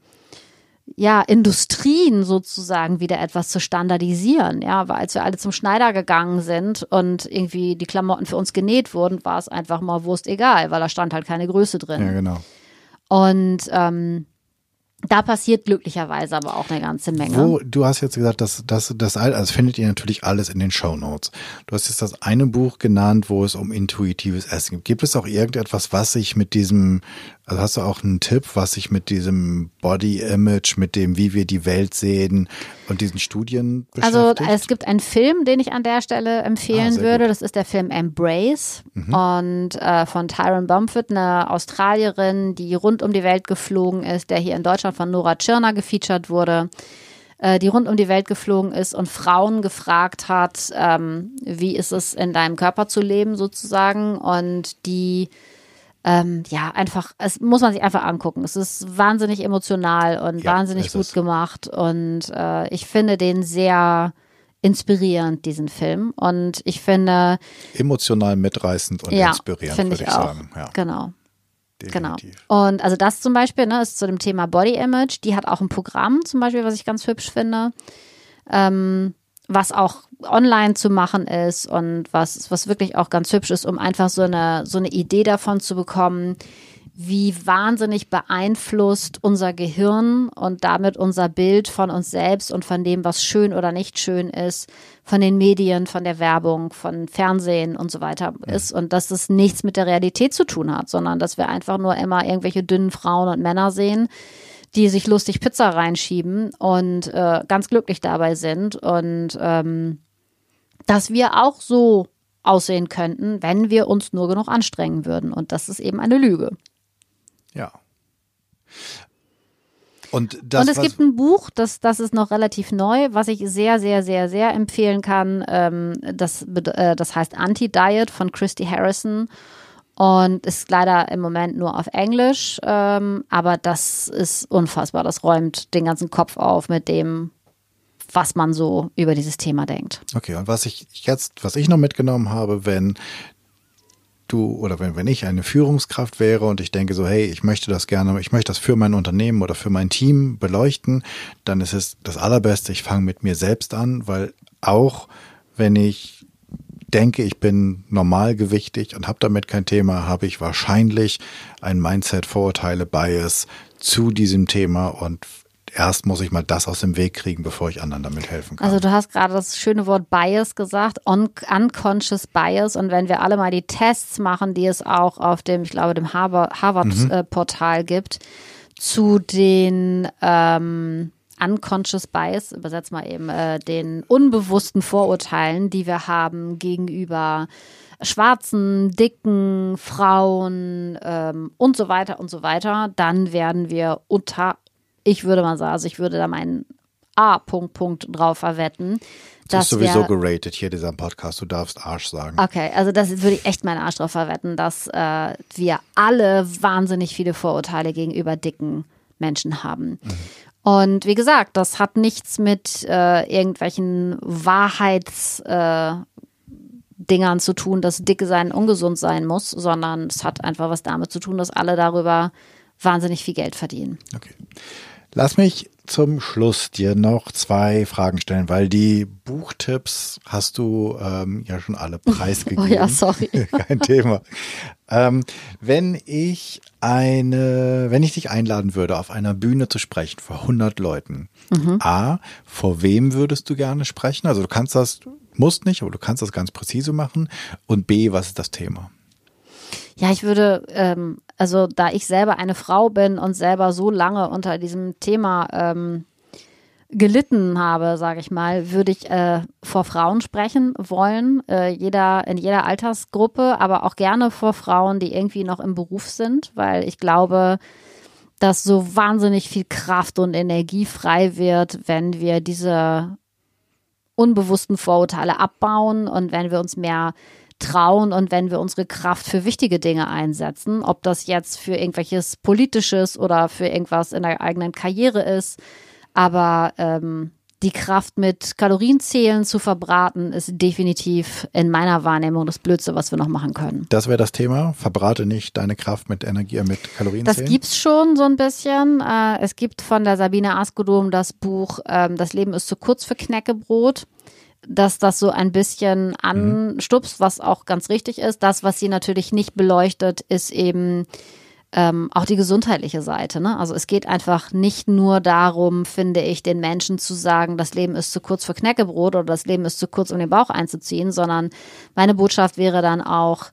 ja, Industrien sozusagen wieder etwas zu standardisieren. Ja, weil als wir alle zum Schneider gegangen sind und irgendwie die Klamotten für uns genäht wurden, war es einfach mal Wurst egal, weil da stand halt keine Größe drin. Ja, genau. Und ähm, da passiert glücklicherweise aber auch eine ganze Menge. Wo, du hast jetzt gesagt, dass das, das, also findet ihr natürlich alles in den Show Notes. Du hast jetzt das eine Buch genannt, wo es um intuitives Essen geht. Gibt es auch irgendetwas, was sich mit diesem also hast du auch einen Tipp, was sich mit diesem Body Image, mit dem, wie wir die Welt sehen und diesen Studien also, beschäftigt? Also es gibt einen Film, den ich an der Stelle empfehlen ah, würde. Gut. Das ist der Film Embrace mhm. und äh, von Tyron Bumford, eine Australierin, die rund um die Welt geflogen ist, der hier in Deutschland von Nora Tschirner gefeatured wurde äh, die rund um die Welt geflogen ist und Frauen gefragt hat, ähm, wie ist es in deinem Körper zu leben sozusagen und die ähm, ja, einfach, es muss man sich einfach angucken. Es ist wahnsinnig emotional und ja, wahnsinnig gut gemacht und äh, ich finde den sehr inspirierend, diesen Film. Und ich finde. Emotional mitreißend und ja, inspirierend, würde ich, ich sagen. Ja. Genau. Genau. Definitiv. Genau. Und also das zum Beispiel ne, ist zu dem Thema Body Image. Die hat auch ein Programm zum Beispiel, was ich ganz hübsch finde. Ähm, was auch online zu machen ist und was, was wirklich auch ganz hübsch ist, um einfach so eine, so eine Idee davon zu bekommen, wie wahnsinnig beeinflusst unser Gehirn und damit unser Bild von uns selbst und von dem, was schön oder nicht schön ist, von den Medien, von der Werbung, von Fernsehen und so weiter ist und dass es nichts mit der Realität zu tun hat, sondern dass wir einfach nur immer irgendwelche dünnen Frauen und Männer sehen, die sich lustig Pizza reinschieben und äh, ganz glücklich dabei sind und ähm, dass wir auch so aussehen könnten, wenn wir uns nur genug anstrengen würden. Und das ist eben eine Lüge. Ja. Und, das, und es gibt ein Buch, das, das ist noch relativ neu, was ich sehr, sehr, sehr, sehr empfehlen kann. Ähm, das, äh, das heißt Anti-Diet von Christy Harrison und ist leider im Moment nur auf Englisch, ähm, aber das ist unfassbar. Das räumt den ganzen Kopf auf mit dem, was man so über dieses Thema denkt. Okay, und was ich jetzt, was ich noch mitgenommen habe, wenn du oder wenn, wenn ich eine Führungskraft wäre und ich denke so, hey, ich möchte das gerne, ich möchte das für mein Unternehmen oder für mein Team beleuchten, dann ist es das Allerbeste, ich fange mit mir selbst an, weil auch wenn ich denke, ich bin normalgewichtig und habe damit kein Thema, habe ich wahrscheinlich ein Mindset, Vorurteile, Bias zu diesem Thema und erst muss ich mal das aus dem Weg kriegen, bevor ich anderen damit helfen kann. Also du hast gerade das schöne Wort Bias gesagt, Un unconscious Bias. Und wenn wir alle mal die Tests machen, die es auch auf dem, ich glaube, dem Harvard-Portal mhm. äh, gibt, zu den ähm, unconscious Bias, übersetzt mal eben, äh, den unbewussten Vorurteilen, die wir haben gegenüber schwarzen, dicken Frauen ähm, und so weiter und so weiter, dann werden wir unter ich würde mal sagen, also ich würde da meinen A-Punkt Punkt drauf verwetten. Das ist sowieso wir, geratet hier, dieser Podcast. Du darfst Arsch sagen. Okay, also das würde ich echt meinen Arsch drauf verwetten, dass äh, wir alle wahnsinnig viele Vorurteile gegenüber dicken Menschen haben. Mhm. Und wie gesagt, das hat nichts mit äh, irgendwelchen Wahrheitsdingern äh, zu tun, dass dicke sein ungesund sein muss, sondern es hat einfach was damit zu tun, dass alle darüber wahnsinnig viel Geld verdienen. Okay. Lass mich zum Schluss dir noch zwei Fragen stellen, weil die Buchtipps hast du ähm, ja schon alle preisgegeben. Oh ja, sorry. Kein Thema. Ähm, wenn ich eine, wenn ich dich einladen würde, auf einer Bühne zu sprechen vor 100 Leuten, mhm. A, vor wem würdest du gerne sprechen? Also du kannst das, musst nicht, aber du kannst das ganz präzise machen. Und B, was ist das Thema? Ja, ich würde, ähm, also da ich selber eine Frau bin und selber so lange unter diesem Thema ähm, gelitten habe, sage ich mal, würde ich äh, vor Frauen sprechen wollen, äh, jeder in jeder Altersgruppe, aber auch gerne vor Frauen, die irgendwie noch im Beruf sind, weil ich glaube, dass so wahnsinnig viel Kraft und Energie frei wird, wenn wir diese unbewussten Vorurteile abbauen und wenn wir uns mehr trauen und wenn wir unsere Kraft für wichtige Dinge einsetzen, ob das jetzt für irgendwelches Politisches oder für irgendwas in der eigenen Karriere ist. Aber ähm, die Kraft mit Kalorienzählen zu verbraten, ist definitiv in meiner Wahrnehmung das Blödste, was wir noch machen können. Das wäre das Thema. Verbrate nicht deine Kraft mit Energie, mit Kalorienzählen. Das gibt's schon so ein bisschen. Äh, es gibt von der Sabine Askodom das Buch ähm, Das Leben ist zu kurz für Knäckebrot dass das so ein bisschen mhm. anstupst, was auch ganz richtig ist. Das, was sie natürlich nicht beleuchtet, ist eben ähm, auch die gesundheitliche Seite. Ne? Also es geht einfach nicht nur darum, finde ich, den Menschen zu sagen, das Leben ist zu kurz für Knäckebrot oder das Leben ist zu kurz, um den Bauch einzuziehen, sondern meine Botschaft wäre dann auch,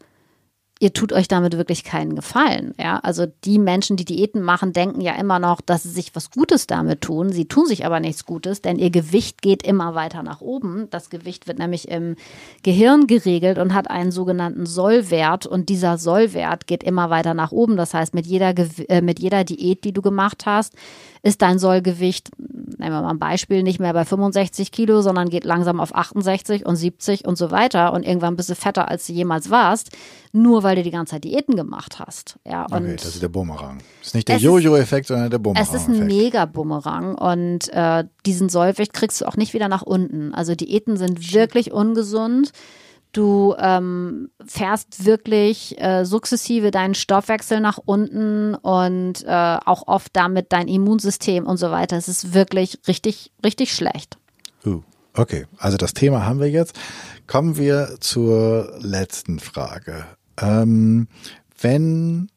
ihr tut euch damit wirklich keinen Gefallen. Ja, also die Menschen, die Diäten machen, denken ja immer noch, dass sie sich was Gutes damit tun. Sie tun sich aber nichts Gutes, denn ihr Gewicht geht immer weiter nach oben. Das Gewicht wird nämlich im Gehirn geregelt und hat einen sogenannten Sollwert und dieser Sollwert geht immer weiter nach oben. Das heißt, mit jeder, äh, mit jeder Diät, die du gemacht hast, ist dein Sollgewicht, nehmen wir mal ein Beispiel, nicht mehr bei 65 Kilo, sondern geht langsam auf 68 und 70 und so weiter und irgendwann bist du fetter, als du jemals warst, nur weil du die ganze Zeit Diäten gemacht hast. Ja, und okay, das ist der Bumerang. Das ist nicht der Jojo-Effekt, sondern der Bumerang. Es ist ein mega Bumerang und äh, diesen Sollgewicht kriegst du auch nicht wieder nach unten. Also Diäten sind wirklich ungesund. Du ähm, fährst wirklich äh, sukzessive deinen Stoffwechsel nach unten und äh, auch oft damit dein Immunsystem und so weiter. Es ist wirklich richtig, richtig schlecht. Uh, okay, also das Thema haben wir jetzt. Kommen wir zur letzten Frage. Ähm, wenn,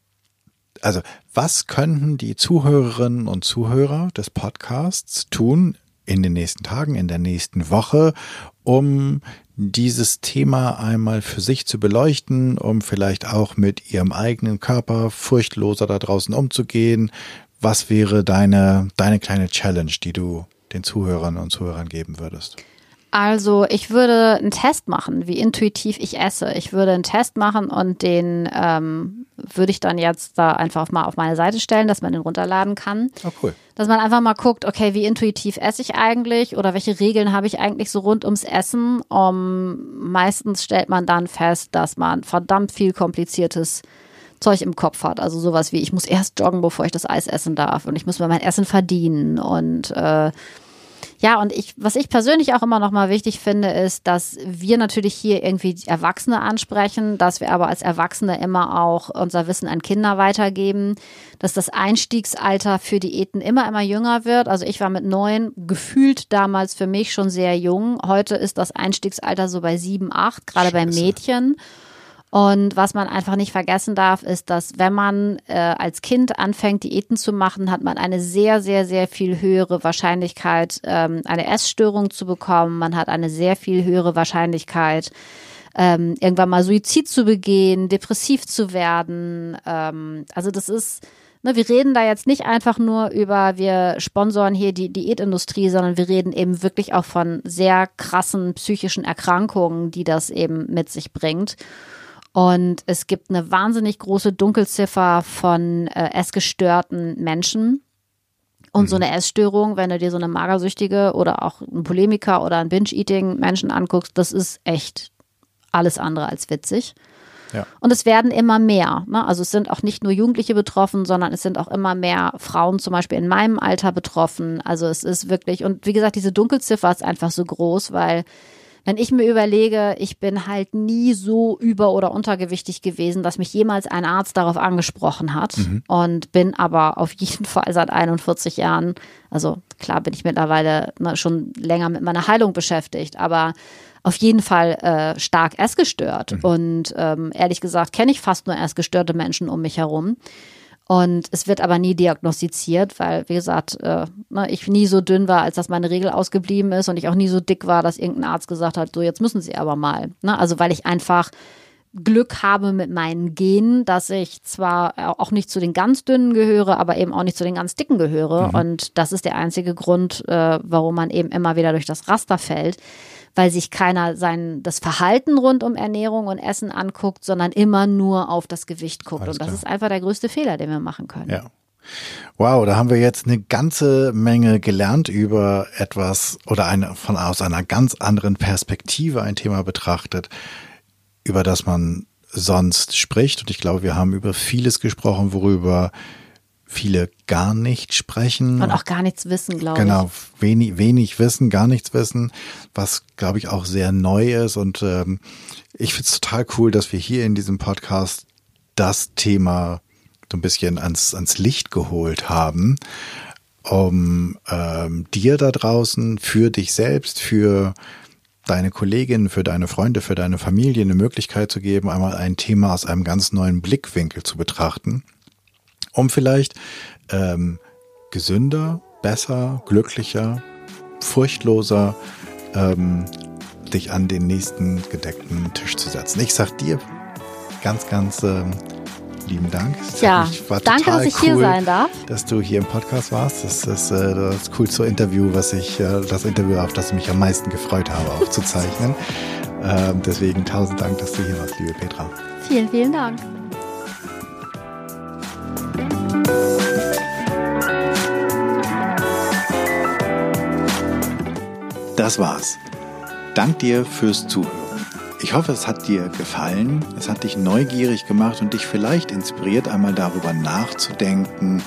also was könnten die Zuhörerinnen und Zuhörer des Podcasts tun in den nächsten Tagen, in der nächsten Woche, um dieses Thema einmal für sich zu beleuchten, um vielleicht auch mit ihrem eigenen Körper furchtloser da draußen umzugehen. Was wäre deine, deine kleine Challenge, die du den Zuhörern und Zuhörern geben würdest? Also ich würde einen Test machen, wie intuitiv ich esse. Ich würde einen Test machen und den ähm, würde ich dann jetzt da einfach mal auf meine Seite stellen, dass man den runterladen kann. Oh, cool. Dass man einfach mal guckt, okay, wie intuitiv esse ich eigentlich oder welche Regeln habe ich eigentlich so rund ums Essen. Um, meistens stellt man dann fest, dass man verdammt viel kompliziertes Zeug im Kopf hat. Also sowas wie, ich muss erst joggen, bevor ich das Eis essen darf und ich muss mir mein Essen verdienen und äh, Ja, und ich, was ich persönlich auch immer noch mal wichtig finde, ist, dass wir natürlich hier irgendwie Erwachsene ansprechen, dass wir aber als Erwachsene immer auch unser Wissen an Kinder weitergeben, dass das Einstiegsalter für Diäten immer, immer jünger wird. Also ich war mit neun gefühlt damals für mich schon sehr jung. Heute ist das Einstiegsalter so bei sieben, acht, gerade bei Mädchen. Und was man einfach nicht vergessen darf, ist, dass wenn man äh, als Kind anfängt, Diäten zu machen, hat man eine sehr, sehr, sehr viel höhere Wahrscheinlichkeit, ähm, eine Essstörung zu bekommen. Man hat eine sehr viel höhere Wahrscheinlichkeit, ähm, irgendwann mal Suizid zu begehen, depressiv zu werden. Ähm, also das ist, ne, wir reden da jetzt nicht einfach nur über, wir sponsoren hier die Diätindustrie, sondern wir reden eben wirklich auch von sehr krassen psychischen Erkrankungen, die das eben mit sich bringt. Und es gibt eine wahnsinnig große Dunkelziffer von äh, essgestörten Menschen. Und mhm. so eine Essstörung, wenn du dir so eine magersüchtige oder auch ein Polemiker oder ein Binge-Eating-Menschen anguckst, das ist echt alles andere als witzig. Ja. Und es werden immer mehr. Ne? Also es sind auch nicht nur Jugendliche betroffen, sondern es sind auch immer mehr Frauen zum Beispiel in meinem Alter betroffen. Also es ist wirklich, und wie gesagt, diese Dunkelziffer ist einfach so groß, weil wenn ich mir überlege, ich bin halt nie so über- oder untergewichtig gewesen, dass mich jemals ein Arzt darauf angesprochen hat mhm. und bin aber auf jeden Fall seit 41 Jahren, also klar bin ich mittlerweile ne, schon länger mit meiner Heilung beschäftigt, aber auf jeden Fall äh, stark essgestört. Mhm. Und ähm, ehrlich gesagt kenne ich fast nur essgestörte Menschen um mich herum. Und es wird aber nie diagnostiziert, weil, wie gesagt, äh, ne, ich nie so dünn war, als dass meine Regel ausgeblieben ist und ich auch nie so dick war, dass irgendein Arzt gesagt hat, so jetzt müssen Sie aber mal. Ne? Also weil ich einfach Glück habe mit meinen Genen, dass ich zwar auch nicht zu den ganz dünnen gehöre, aber eben auch nicht zu den ganz dicken gehöre. Mhm. Und das ist der einzige Grund, äh, warum man eben immer wieder durch das Raster fällt weil sich keiner sein das Verhalten rund um Ernährung und Essen anguckt, sondern immer nur auf das Gewicht guckt. Alles und das klar. ist einfach der größte Fehler, den wir machen können. Ja. Wow, da haben wir jetzt eine ganze Menge gelernt über etwas oder eine, von aus einer ganz anderen Perspektive ein Thema betrachtet, über das man sonst spricht. Und ich glaube, wir haben über vieles gesprochen, worüber viele gar nicht sprechen. Und auch gar nichts wissen, glaube genau, ich. Genau, wenig, wenig wissen, gar nichts wissen, was, glaube ich, auch sehr neu ist. Und ähm, ich finde es total cool, dass wir hier in diesem Podcast das Thema so ein bisschen ans, ans Licht geholt haben, um ähm, dir da draußen, für dich selbst, für deine Kolleginnen, für deine Freunde, für deine Familie eine Möglichkeit zu geben, einmal ein Thema aus einem ganz neuen Blickwinkel zu betrachten um vielleicht ähm, gesünder, besser, glücklicher, furchtloser ähm, dich an den nächsten gedeckten Tisch zu setzen. Ich sag dir ganz, ganz ähm, lieben Dank. Ja, danke, dass ich cool, hier sein darf. Dass du hier im Podcast warst. Das ist äh, das coolste Interview, was ich, äh, das Interview, auf das ich mich am meisten gefreut habe, aufzuzeichnen. ähm, deswegen tausend Dank, dass du hier warst, liebe Petra. Vielen, vielen Dank. Das war's. Dank dir fürs Zuhören. Ich hoffe, es hat dir gefallen, es hat dich neugierig gemacht und dich vielleicht inspiriert, einmal darüber nachzudenken,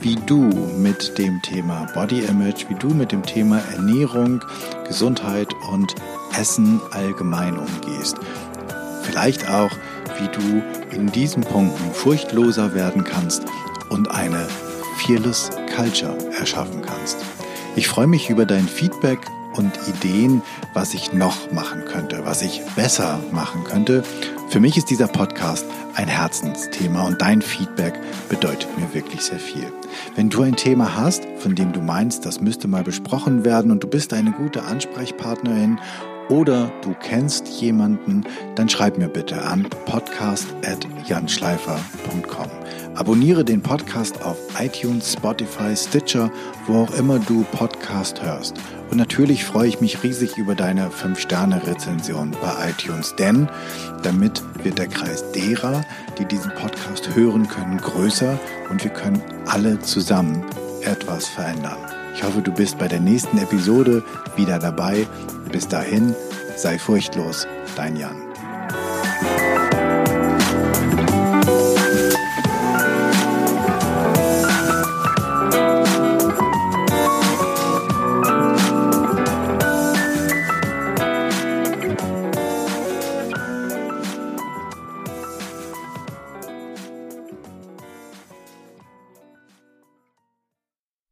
wie du mit dem Thema Body Image, wie du mit dem Thema Ernährung, Gesundheit und Essen allgemein umgehst. Vielleicht auch, wie du in diesen Punkten furchtloser werden kannst und eine Fearless Culture erschaffen kannst. Ich freue mich über dein Feedback und Ideen, was ich noch machen könnte, was ich besser machen könnte. Für mich ist dieser Podcast ein Herzensthema und dein Feedback bedeutet mir wirklich sehr viel. Wenn du ein Thema hast, von dem du meinst, das müsste mal besprochen werden und du bist eine gute Ansprechpartnerin oder du kennst jemanden, dann schreib mir bitte an podcast.janschleifer.com. Abonniere den Podcast auf iTunes, Spotify, Stitcher, wo auch immer du Podcast hörst. Und natürlich freue ich mich riesig über deine 5-Sterne-Rezension bei iTunes, denn damit wird der Kreis derer, die diesen Podcast hören können, größer und wir können alle zusammen etwas verändern. Ich hoffe, du bist bei der nächsten Episode wieder dabei. Bis dahin, sei furchtlos, dein Jan.